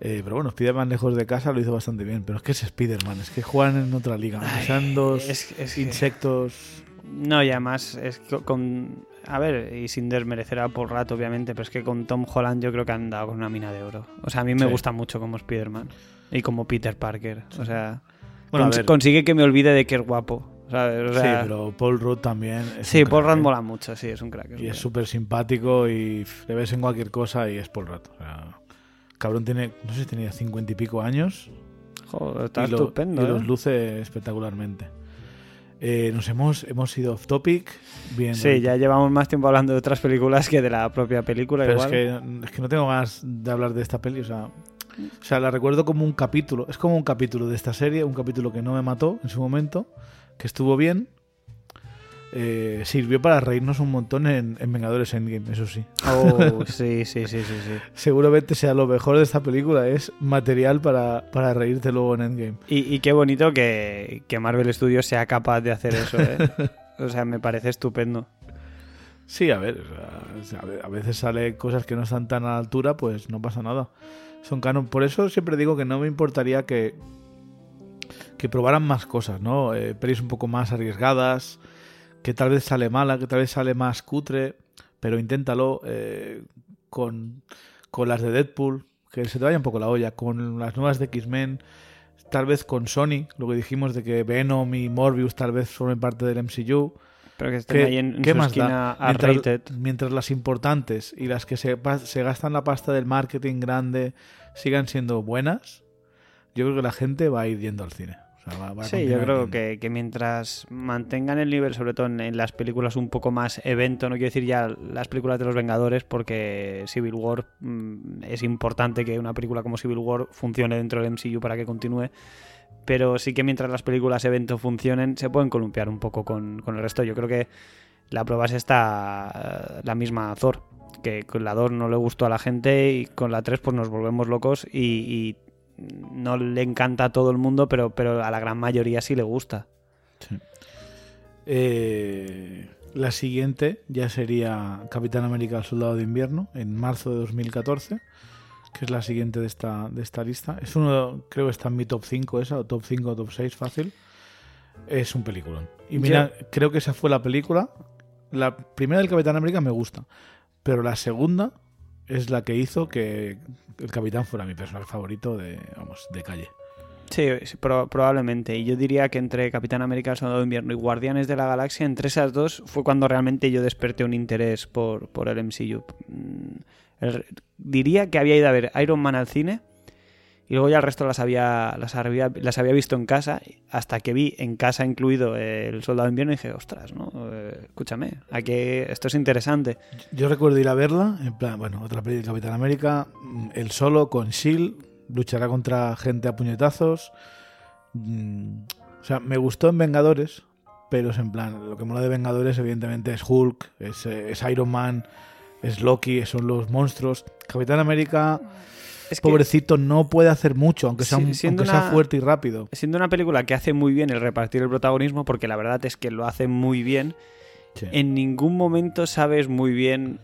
Eh, pero bueno, Spider-Man lejos de casa lo hizo bastante bien. Pero es que es Spider-Man, es que juegan en otra liga. aunque sean dos es- es que- insectos. No, y además es que con... A ver, y sin desmerecer a Paul Rato, obviamente, pero es que con Tom Holland yo creo que han dado con una mina de oro. O sea, a mí me Sí. gusta mucho como Spider-Man. Y como Peter Parker. O sea, Bueno, cons- consigue que me olvide de que es guapo. ¿sabes? O sea, sí, pero Paul Rudd también. Sí, Paul Rudd ¿eh? mola mucho, sí, es un crack. es Y es súper simpático y le ves en cualquier cosa y es Paul Rudd. O sea, cabrón tiene, no sé si tenía cincuenta y pico años. Joder, está y, lo- estupendo. y ¿eh? los luce espectacularmente. Eh, nos hemos, hemos ido off topic. Bien, Sí, ya llevamos más tiempo hablando de otras películas que de la propia película. Pero igual. es que, es que no tengo ganas de hablar de esta peli. O sea, o sea, la recuerdo como un capítulo. Es como un capítulo de esta serie, un capítulo que no me mató en su momento, que estuvo bien. Eh, sirvió para reírnos un montón en, en Vengadores Endgame, eso sí. Oh, sí, sí, sí, sí, sí. Seguramente sea lo mejor de esta película, es material para, para reírte luego en Endgame. Y, y qué bonito que, que Marvel Studios sea capaz de hacer eso, ¿eh? O sea, me parece estupendo. Sí, a ver, a veces sale cosas que no están tan a la altura, pues no pasa nada. Son canon. Por eso siempre digo que no me importaría que, que probaran más cosas, ¿no? Eh, pelis un poco más arriesgadas, que tal vez sale mala, que tal vez sale más cutre, pero inténtalo eh, con, con las de Deadpool, que se te vaya un poco la olla, con las nuevas de X-Men, tal vez con Sony, lo que dijimos de que Venom y Morbius tal vez formen parte del MCU. Pero que estén ¿Qué, ahí en, en qué su más esquina da? Mientras, mientras las importantes y las que se, se gastan la pasta del marketing grande sigan siendo buenas, yo creo que la gente va a ir yendo al cine. Va- va Sí, yo creo que, que mientras mantengan el nivel, sobre todo en, en las películas un poco más evento, no quiero decir ya las películas de los Vengadores, porque Civil War mm, es importante que una película como Civil War funcione dentro del MCU para que continúe. Pero sí que mientras las películas evento funcionen, se pueden columpiar un poco con, con el resto. Yo creo que la prueba es esta, la misma Thor, que con la 2 no le gustó a la gente y con la 3 pues nos volvemos locos y, y no le encanta a todo el mundo, pero, pero a la gran mayoría sí le gusta. Eh, la siguiente ya sería Capitán América, el Soldado de Invierno, en marzo de 2014, que es la siguiente de esta, de esta lista. Es uno, creo que está en mi top 5 esa, o top 5 o top 6 fácil. Es un peliculón. Y mira, creo que esa fue la película. La primera del Capitán América me gusta, pero la segunda es la que hizo que el Capitán fuera mi personaje favorito de, vamos, de calle. Sí, pro- probablemente. Y yo diría que entre Capitán América, Soldado de Invierno y Guardianes de la Galaxia, entre esas dos fue cuando realmente yo desperté un interés por, por el MCU. Mm, diría que había ido a ver Iron Man al cine y luego ya el resto las había, las había, las había visto en casa hasta que vi en casa incluido eh, el Soldado de Invierno y dije, ostras, ¿no? Eh, escúchame, aquí esto es interesante. Yo recuerdo ir a verla, en plan, bueno, otra peli de Capitán América, mm, él solo con Shield, luchará contra gente a puñetazos. Mm, O sea, me gustó en Vengadores, pero es en plan, lo que mola de Vengadores evidentemente es Hulk, es, eh, es Iron Man, es Loki, son los monstruos. Capitán América, Es que pobrecito, no puede hacer mucho, aunque sea, Sí, un- siendo aunque sea una- fuerte y rápido. siendo una película que hace muy bien el repartir el protagonismo, porque la verdad es que lo hace muy bien, Sí. en ningún momento sabes muy bien.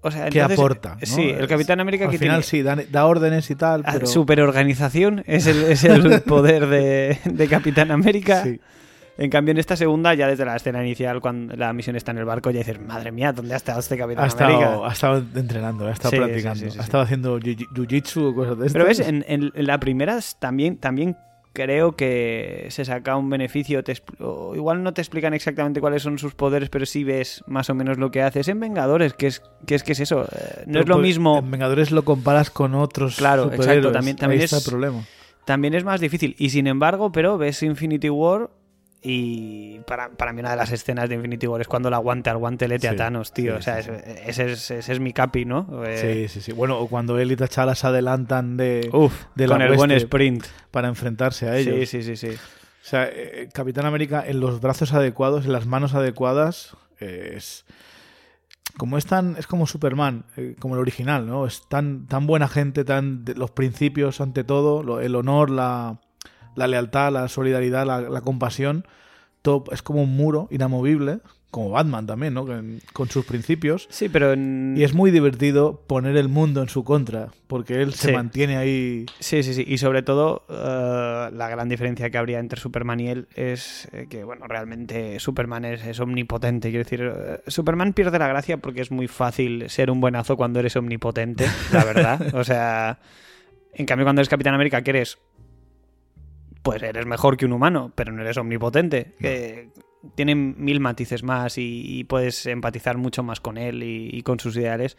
O sea, ¿Qué aporta? ¿no? Sí, el Capitán América Al que final tiene. sí, da, da órdenes y tal, ah, pero... Superorganización es el, es el poder de, de Capitán América. Sí. En cambio, en esta segunda, ya desde la escena inicial, cuando la misión está en el barco, ya dices, madre mía, ¿dónde ha estado este Capitán Ha América? estado, ha estado entrenando, ha estado Sí, practicando, sí, sí, ha estado haciendo jiu- jiu-jitsu o cosas de estas. Pero ves, en, en- la primera también, también creo que se saca un beneficio. te o igual no te explican exactamente cuáles son sus poderes, pero sí ves más o menos lo que hace. Es en Vengadores, que es, que es, que es eso. eh, no Pero es lo por- mismo. En Vengadores lo comparas con otros Claro, exacto, también- también Ahí está es- el problema. También es más difícil. Y sin embargo, pero ves Infinity War. Y para, para mí una de las escenas de Infinity War es cuando la guante al guantelete a Sí, Thanos, tío. sí, o sea, sí, ese, ese es, ese es mi capi, ¿no? Eh, Sí, sí, sí. Bueno, o cuando él y T'Challa se adelantan de, Uf, de con la el buen sprint. para enfrentarse a ellos. Sí, sí, sí, sí. O sea, eh, Capitán América en los brazos adecuados, en las manos adecuadas, eh, es como es tan, es como Superman, como el original, ¿no? Es tan, tan buena gente, tan de- los principios ante todo, lo- el honor, la, la lealtad, la solidaridad, la, la compasión, todo es como un muro inamovible, como Batman también, ¿no? Con, sus principios. Sí, pero en... Y es muy divertido poner el mundo en su contra, porque él se mantiene ahí. Sí, sí, sí. Y sobre todo, eh, la gran diferencia que habría entre Superman y él es eh, que, bueno, realmente Superman es, es omnipotente. Quiero decir, eh, Superman pierde la gracia porque es muy fácil ser un buenazo cuando eres omnipotente, la verdad. o sea, en cambio, cuando eres Capitán América, que eres. Pues eres mejor que un humano, pero no eres omnipotente. Que tiene mil matices más y, y puedes empatizar mucho más con él y, y con sus ideales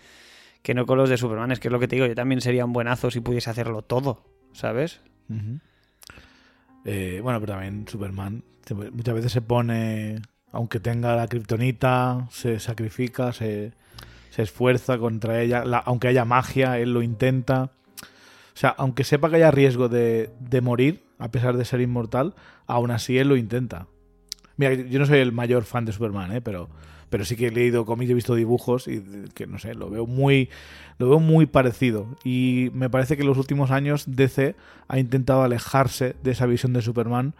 que no con los de Superman. Es que es lo que te digo, yo también sería un buenazo si pudiese hacerlo todo, ¿sabes? Eh, bueno, pero también Superman muchas veces se pone, aunque tenga la kriptonita, se sacrifica, se, se esfuerza contra ella, la- aunque haya magia, él lo intenta. O sea, aunque sepa que haya riesgo de, de morir, a pesar de ser inmortal, aún así él lo intenta. Mira, yo no soy el mayor fan de Superman, ¿eh? pero, pero sí que he leído cómics, he visto dibujos y que no sé, lo veo muy, lo veo muy parecido. Y me parece que en los últimos años DC ha intentado alejarse de esa visión de Superman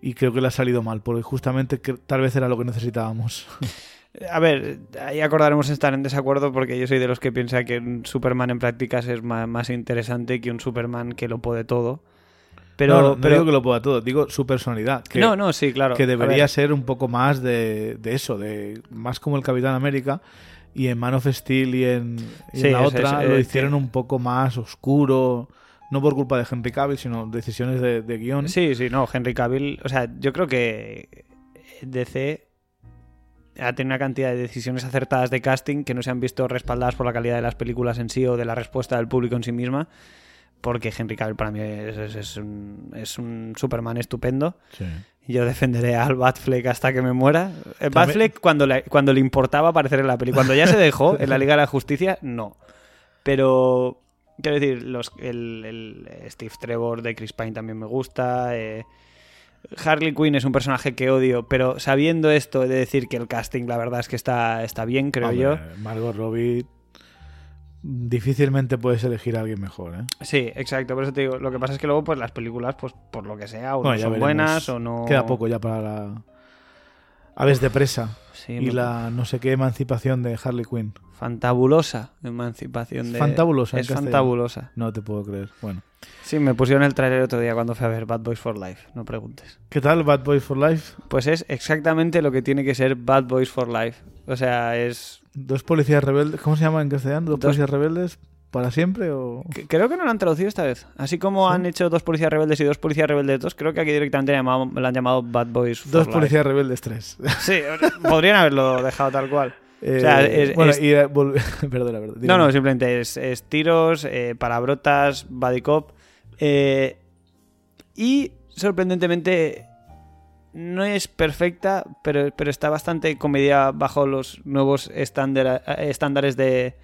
y creo que le ha salido mal, porque justamente que tal vez era lo que necesitábamos. A ver, ahí acordaremos estar en desacuerdo porque yo soy de los que piensa que un Superman en prácticas es ma- más, interesante que un Superman que lo puede todo. Pero, no, no, no pero- digo que lo pueda todo, digo su personalidad. Que, no, no, sí, claro. que debería ser un poco más de, de eso, de más como el Capitán América. Y en Man of Steel y en, y en Sí, la otra es- lo hicieron un poco más oscuro. No por culpa de Henry Cavill, sino decisiones de, de guion. Sí, sí, no, Henry Cavill. O sea, yo creo que DC ha tenido una cantidad de decisiones acertadas de casting que no se han visto respaldadas por la calidad de las películas en sí o de la respuesta del público en sí misma. Porque Henry Cavill para mí es, es- es un, es un Superman estupendo. Sí. Yo defenderé al Batfleck hasta que me muera. El También- Batfleck cuando le, cuando le importaba aparecer en la peli. Cuando ya se dejó en la Liga de la Justicia, no. Pero, quiero decir, los, el, el Steve Trevor de Chris Pine también me gusta. eh, Harley Quinn es un personaje que odio, pero sabiendo esto, he de decir que el casting, la verdad es que está, está bien, creo Hombre, yo. Margot Robbie difícilmente puedes elegir a alguien mejor, ¿eh? Sí, exacto, por eso te digo. Lo que pasa es que luego, pues las películas, pues por lo que sea, o Bueno, no son veremos. buenas o no. Queda poco ya para la Aves de presa Sí, y la no sé qué emancipación de Harley Quinn. Fantabulosa emancipación de. Fantabulosa, Es castellano. fantabulosa. No te puedo creer. Bueno, Sí, me pusieron el trailer otro día cuando fui a ver Bad Boys for Life, no preguntes. ¿qué tal Bad Boys for Life? Pues es exactamente lo que tiene que ser Bad Boys for Life. O sea, es. Dos policías rebeldes, ¿cómo se llama en castellano? ¿Dos, Dos- policías rebeldes para siempre o Creo que no lo han traducido esta vez. Así como ¿Sí? han hecho dos policías rebeldes y dos policías rebeldes dos, creo que aquí directamente le han llamado- le han llamado Bad Boys for dos Life. policías rebeldes tres? Sí, podrían haberlo dejado tal cual. Eh, sea, es- bueno, es- y eh, volve- perdona, perdona. No, no, simplemente es, es tiros, eh, palabrotas, body cop. eh, y sorprendentemente no es perfecta, pero, pero está bastante comedia bajo los nuevos eh, estándares de,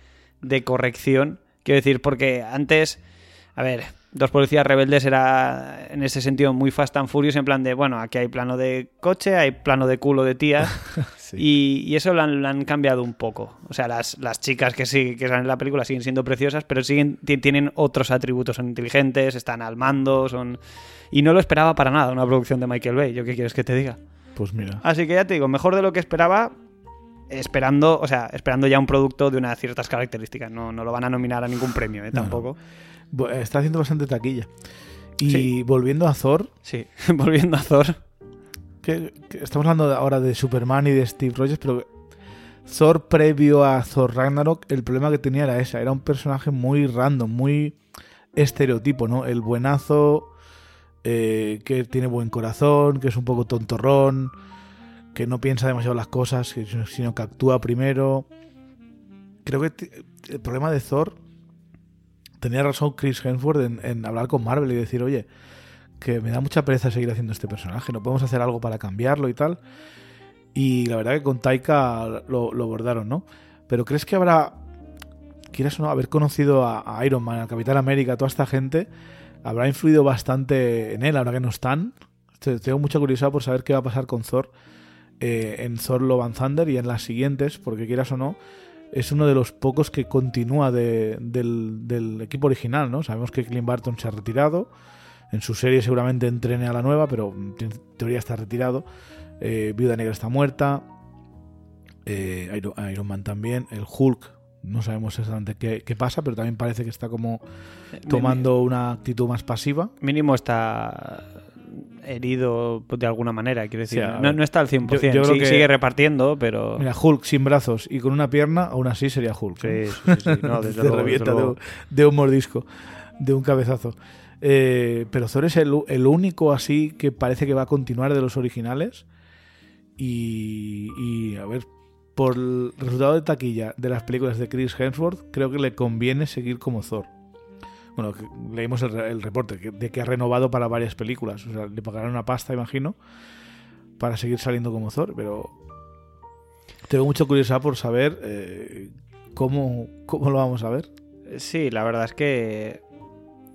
de corrección. Quiero decir, porque antes, a ver, Dos Policías Rebeldes era en ese sentido muy Fast and Furious, en plan de, bueno, aquí hay plano de coche, hay plano de culo de tía. Sí. Y, y eso lo han, lo han cambiado un poco. O sea, las, las chicas que sí que salen en la película siguen siendo preciosas, pero siguen ti- tienen otros atributos. Son inteligentes, están al mando, son... Y no lo esperaba para nada una producción de Michael Bay. ¿Yo qué quieres que te diga? Pues mira. Así que ya te digo, mejor de lo que esperaba, esperando, o sea, esperando ya un producto de unas ciertas características. No, no lo van a nominar a ningún premio, ¿eh? Tampoco. Está haciendo bastante taquilla. Y Sí. volviendo a Thor, Sí, volviendo a Thor. que, que estamos hablando ahora de Superman y de Steve Rogers, pero Thor previo a Thor Ragnarok, el problema que tenía era esa, era un personaje muy random, muy estereotipo, ¿no? El buenazo, eh, que tiene buen corazón, que es un poco tontorrón, que no piensa demasiado las cosas, sino que actúa primero. Creo que el problema de Thor tenía razón Chris Hemsworth en, hablar con Marvel y decir, oye, que me da mucha pereza seguir haciendo este personaje, no podemos hacer algo para cambiarlo y tal. Y la verdad que con Taika lo, lo bordaron, ¿no? Pero ¿crees que habrá, quieras o no, haber conocido a, a Iron Man, al Capitán América, a toda esta gente, habrá influido bastante en él ahora que no están? Te- Tengo mucha curiosidad por saber qué va a pasar con Thor eh, en Thor Love and Thunder y en las siguientes, porque quieras o no, es uno de los pocos que continúa de- del, del equipo original, ¿no? Sabemos que Clint Barton se ha retirado, en su serie seguramente entrene a la nueva, pero en teoría está retirado. eh, Viuda Negra está muerta, eh, Iron, Iron Man también, el Hulk, no sabemos exactamente qué, qué pasa, pero también parece que está como tomando una actitud más pasiva. Mínimo está herido de alguna manera, quiero decir. Sí, no, está al 100%, Yo- yo creo sí- que- sigue repartiendo, pero... Mira, Hulk sin brazos y con una pierna, aún así sería Hulk. Sí, sí, sí, no, desde Te luego, revienta desde de, luego. un, de un mordisco, de un cabezazo. Eh, pero Thor es el único así que parece que va a continuar de los originales. Y, y, a ver, por el resultado de taquilla de las películas de Chris Hemsworth, creo que le conviene seguir como Thor. Bueno, leímos el, el reporte de que ha renovado para varias películas. O sea, le pagarán una pasta, imagino, para seguir saliendo como Thor. Pero tengo mucha curiosidad por saber eh, cómo, cómo lo vamos a ver. Sí, la verdad es que.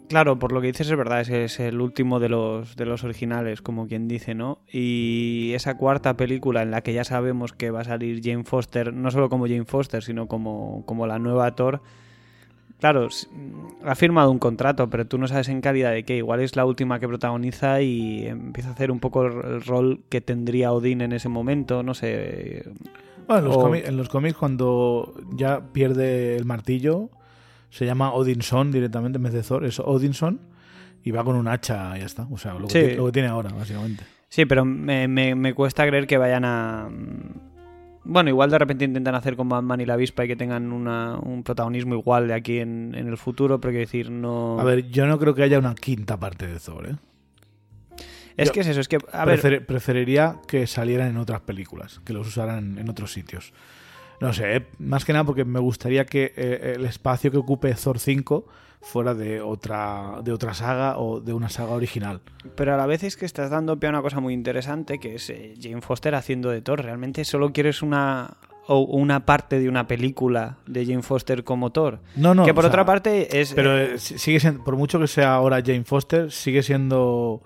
Claro, por lo que dices es verdad, es, es el último de los, de los originales, como quien dice, ¿no? Y esa cuarta película en la que ya sabemos que va a salir Jane Foster, no solo como Jane Foster, sino como, como la nueva Thor. Claro, ha firmado un contrato, pero tú no sabes en calidad de qué. Igual es la última que protagoniza y empieza a hacer un poco el el rol que tendría Odín en ese momento, no sé. Bueno, en los, O- cómics, en los cómics, cuando ya pierde el martillo, se llama Odinson directamente en vez de Thor, es Odinson y va con un hacha y ya está. O sea, lo, que, Sí. tiene- lo que tiene ahora, básicamente. Sí, pero me, me- me cuesta creer que vayan a... Bueno, igual de repente intentan hacer con Batman y la avispa y que tengan una- un protagonismo igual de aquí en, en el futuro, pero quiero decir, no... A ver, yo no creo que haya una quinta parte de Thor, ¿eh? es yo que es eso, es que, a ver, Prefer- preferiría que salieran en otras películas, que los usaran en otros sitios. No sé, eh, más que nada porque me gustaría que eh, el espacio que ocupe Thor 5 fuera de otra, de otra saga o de una saga original. pero a la vez es que estás dando pie a una cosa muy interesante, que es eh, Jane Foster haciendo de Thor. Realmente solo quieres una... o una parte de una película de Jane Foster como Thor. No, no. que por otra sea, parte es... Pero eh, eh, si- sigue siendo, por mucho que sea ahora Jane Foster, sigue siendo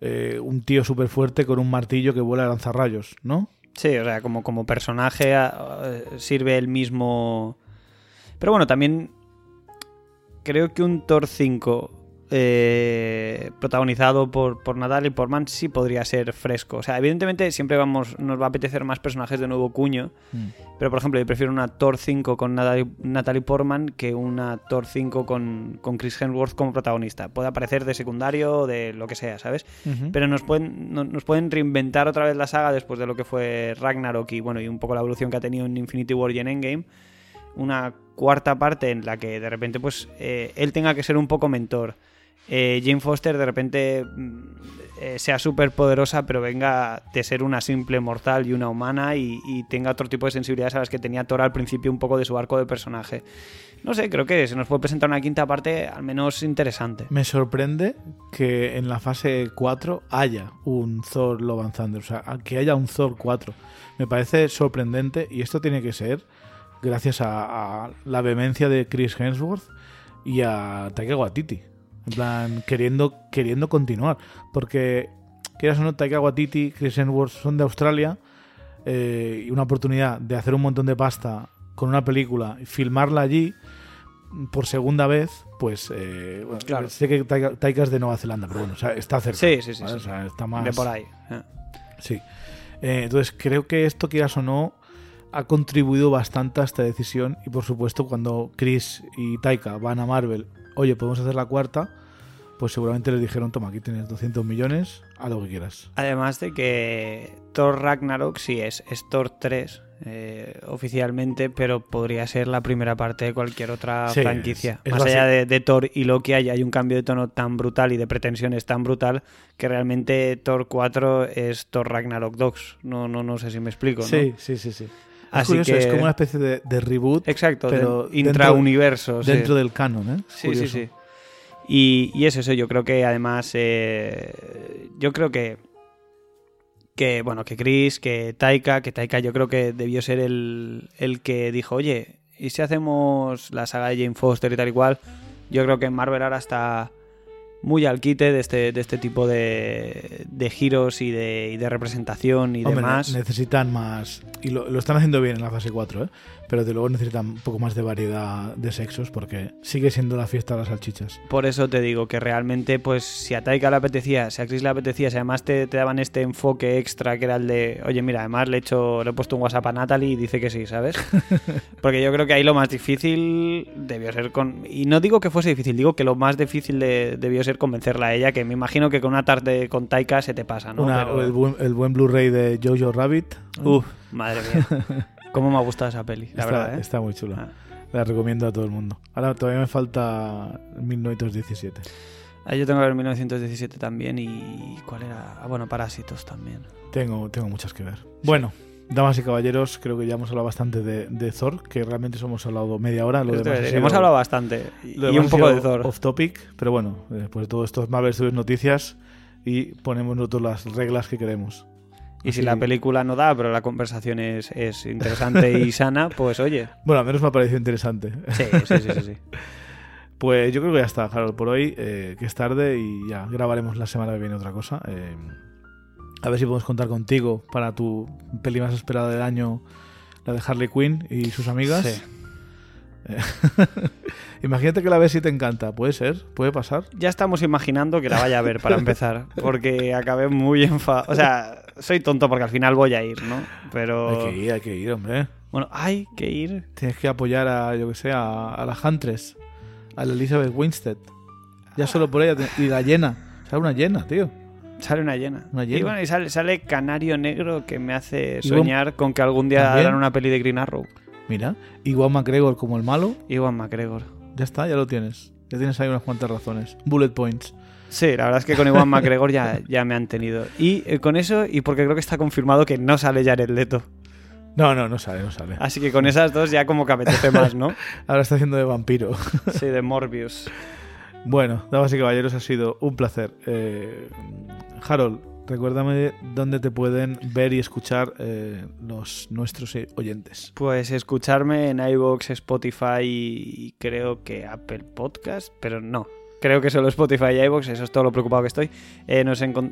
eh, un tío súper fuerte con un martillo que vuela a lanzar rayos, ¿no? Sí, o sea, como, como personaje eh, sirve el mismo. Pero bueno, también creo que un Thor 5 eh, protagonizado por, por Nadal y por Man sí podría ser fresco. O sea, evidentemente siempre vamos, nos va a apetecer más personajes de nuevo cuño. Pero por ejemplo, yo prefiero una Thor 5 con Natalie, Natalie Portman que una Thor 5 con, con Chris Hemsworth como protagonista. Puede aparecer de secundario o de lo que sea, ¿sabes? Pero nos pueden, no- nos pueden reinventar otra vez la saga después de lo que fue Ragnarok y bueno y un poco la evolución que ha tenido en Infinity War y en Endgame una cuarta parte en la que de repente pues eh, él tenga que ser un poco mentor. Eh, Jane Foster de repente mm, eh, sea súper poderosa pero venga de ser una simple mortal y una humana y, tenga otro tipo de sensibilidades a las que tenía Thor al principio un poco de su arco de personaje. No sé, creo que se nos puede presentar una quinta parte al menos interesante. Me sorprende que en la fase 4 haya un Thor Love o sea, que haya un Thor 4. Me parece sorprendente y esto tiene que ser gracias a, a la vehemencia de Chris Hemsworth y a Taika Waititi. En plan, queriendo, queriendo continuar. Porque, quieras o no, Taika Waititi, Chris Hemsworth son de Australia eh, y una oportunidad de hacer un montón de pasta con una película y filmarla allí por segunda vez, pues eh, bueno, Claro. sé que Taika, Taika es de Nueva Zelanda, pero bueno, o sea, está cerca. Sí, sí, sí, ¿vale? sí. O sea, está más de por ahí eh. Sí. Entonces creo que esto, quieras o no, ha contribuido bastante a esta decisión. Y por supuesto, cuando Chris y Taika van a Marvel, oye, podemos hacer la cuarta, pues seguramente les dijeron, toma, aquí tienes 200 millones, a lo que quieras. Además de que Thor Ragnarok sí es, es Thor 3 eh, oficialmente, pero podría ser la primera parte de cualquier otra Sí, franquicia. es- es Más allá de, de Thor y Loki, hay, hay un cambio de tono tan brutal y de pretensiones tan brutal que realmente Thor 4 es Thor Ragnarok 2. No, no, no sé si me explico. ¿no? Sí, sí, sí, sí. Es Así curioso, que- es como una especie de, de reboot Exacto, Pero de- dentro- intrauniverso. sí. dentro del canon, ¿eh? Sí, sí, Curioso. sí. Y, y es eso, yo creo que además, eh, yo creo que, que, bueno, que Chris, que Taika, que Taika yo creo que debió ser el, el que dijo, oye, ¿y si hacemos la saga de Jane Foster y tal y cual? Yo creo que Marvel ahora está muy al quite de este, de este tipo de, de giros y de, y de representación y Hombre, demás. ne- necesitan más. Y lo, lo están haciendo bien en la fase 4, ¿eh? Pero de luego necesitan un poco más de variedad de sexos porque sigue siendo la fiesta de las salchichas. Por eso te digo que realmente, pues, si a Taika le apetecía, si a Chris le apetecía, si además te, te daban este enfoque extra que era el de, oye, mira, además le he hecho, le he puesto un WhatsApp a Natalie y dice que sí, ¿sabes? Porque yo creo que ahí lo más difícil debió ser con. Y no digo que fuese difícil, digo que lo más difícil de- debió ser convencerla a ella, que me imagino que con una tarde con Taika se te pasa, ¿no? Una- Pero- el, buen, el buen Blu-ray de Jojo Rabbit. Uf, madre mía. ¿Cómo me ha gustado esa peli? La está, verdad, ¿eh? está muy chula. Ah. La recomiendo a todo el mundo. Ahora todavía me falta 1917. Ah, yo tengo que ver 1917 también y. ¿Cuál era? Ah, bueno, Parásitos también. Tengo, tengo muchas que ver. Bueno, damas y caballeros, creo que ya hemos hablado bastante de, de Thor, que realmente hemos hablado media hora. Lo demás hemos sido- hablado bastante. Y, lo y demás un poco de Thor. Off topic, pero bueno, después de todo esto es Marvel Studios Noticias y ponemos nosotros las reglas que queremos. Y si la película no da, pero la conversación es, es interesante y sana, pues oye. Bueno, al menos me ha parecido interesante. Sí, sí, sí, sí. sí. Pues yo creo que ya está, Harold, por hoy, eh, que es tarde y ya grabaremos la semana que viene otra cosa. Eh, a ver si podemos contar contigo para tu peli más esperada del año, la de Harley Quinn y sus amigas. Sí. Imagínate que la ves y te encanta. ¿Puede ser? ¿Puede pasar? Ya estamos imaginando que la vaya a ver para empezar, porque acabé muy enfadado. O sea, soy tonto porque al final voy a ir, ¿no? Pero. Hay que ir, hay que ir, hombre. Bueno, hay que ir. Tienes que apoyar a, yo que sé, a, a la Huntress, a la Elizabeth Winstead. Ya solo por ella. Y la llena. Sale una llena, tío. Sale una llena. Una llena. Y bueno, y sale, sale Canario Negro que me hace soñar con que algún día harán una peli de Green Arrow. Mira. Igual McGregor como el malo. Iwan McGregor. Ya está, ya lo tienes. Ya tienes ahí unas cuantas razones. Bullet points. Sí, la verdad es que con Iwan McGregor ya, ya me han tenido. Y eh, con eso, y porque creo que está confirmado que no sale Jared Leto. No, no, no sale, no sale. Así que con esas dos ya como que apetece más, ¿no? Ahora está haciendo de vampiro. Sí, de Morbius. Bueno, damas y caballeros, ha sido un placer. Eh, Harold, recuérdame dónde te pueden ver y escuchar eh, los nuestros oyentes. Pues escucharme en iVoox, Spotify y creo que Apple Podcast, pero no. Creo que solo Spotify y iVoox, eso es todo lo preocupado que estoy. Eh,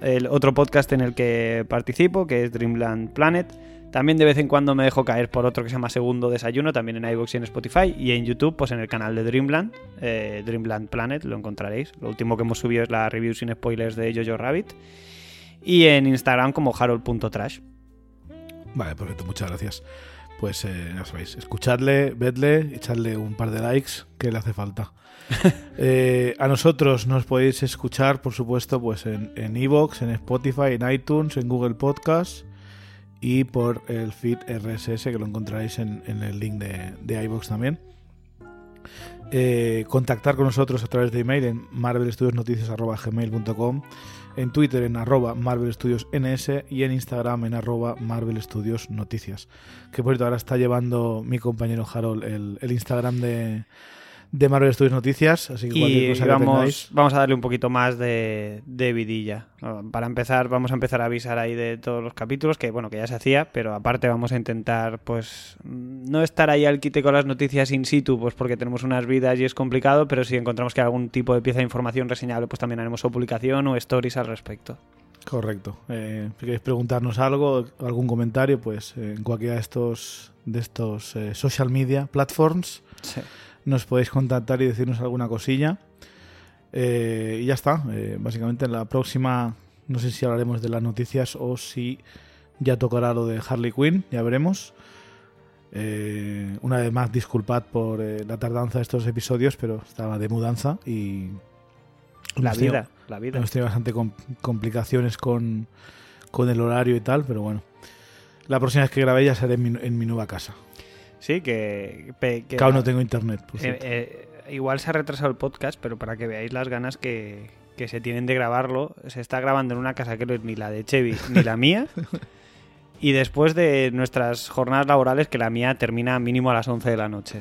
el otro podcast en el que participo, que es Dreamland Planet. También de vez en cuando me dejo caer por otro que se llama Segundo Desayuno, también en iVoox y en Spotify. Y en YouTube, pues en el canal de Dreamland, eh, Dreamland Planet, lo encontraréis. Lo último que hemos subido es la review sin spoilers de Jojo Rabbit. Y en Instagram como harold.trash. Vale, perfecto, muchas gracias. Pues eh, ya sabéis, escuchadle, vedle, echadle un par de likes que le hace falta. Eh, a nosotros nos podéis escuchar, por supuesto, pues en en Evox, en Spotify, en iTunes, en Google Podcast y por el feed RSS que lo encontraréis en, en el link de, de iVoox también. Eh, contactar con nosotros a través de email en marvelstudiosnoticias.gmail.com en Twitter en arroba Marvel Studios NS y en Instagram en arroba Marvel Studios Noticias. Que por cierto ahora está llevando mi compañero Harold el, el Instagram de, de Marvel Studios Noticias, así que Y cosa vamos, vamos a darle un poquito más de, de vidilla. Para empezar, vamos a empezar a avisar ahí de todos los capítulos, que bueno, que ya se hacía, pero aparte vamos a intentar, pues, no estar ahí al quite con las noticias in situ, pues porque tenemos unas vidas y es complicado, pero si encontramos que hay algún tipo de pieza de información reseñable, pues también haremos o publicación o stories al respecto. Correcto. Eh, si queréis preguntarnos algo, algún comentario, pues eh, en cualquiera de estos, de estos eh, social media platforms Sí. Nos podéis contactar y decirnos alguna cosilla. Eh, y ya está. Eh, básicamente en la próxima, no sé si hablaremos de las noticias o si ya tocará lo de Harley Quinn, ya veremos. Eh, una vez más, disculpad por eh, la tardanza de estos episodios, pero estaba de mudanza y... La tenido- vida, la vida. Hemos tenido bastante com- complicaciones con, con el horario y tal, pero bueno. La próxima vez que grabé ya seré en mi, en mi nueva casa. Sí, que... que no tengo internet. por Eh, eh, igual se ha retrasado el podcast, pero para que veáis las ganas que, que se tienen de grabarlo, se está grabando en una casa que no es ni la de Chevy ni la mía. Y después de nuestras jornadas laborales, que la mía termina mínimo a las 11 de la noche.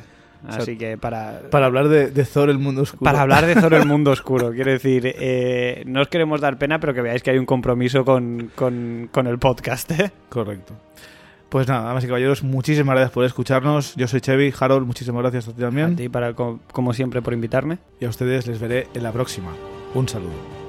sea, Así que para, Para hablar de, de Thor, el mundo oscuro. para hablar de Zoro el mundo oscuro, quiero decir, eh, no os queremos dar pena, pero que veáis que hay un compromiso con, con- con el podcast. ¿eh? Correcto. Pues nada, damas y caballeros, muchísimas gracias por escucharnos. Yo soy Chevy, Harold, muchísimas gracias a ti A también. ti, para, como siempre, por invitarme. Y a ustedes les veré en la próxima. Un saludo.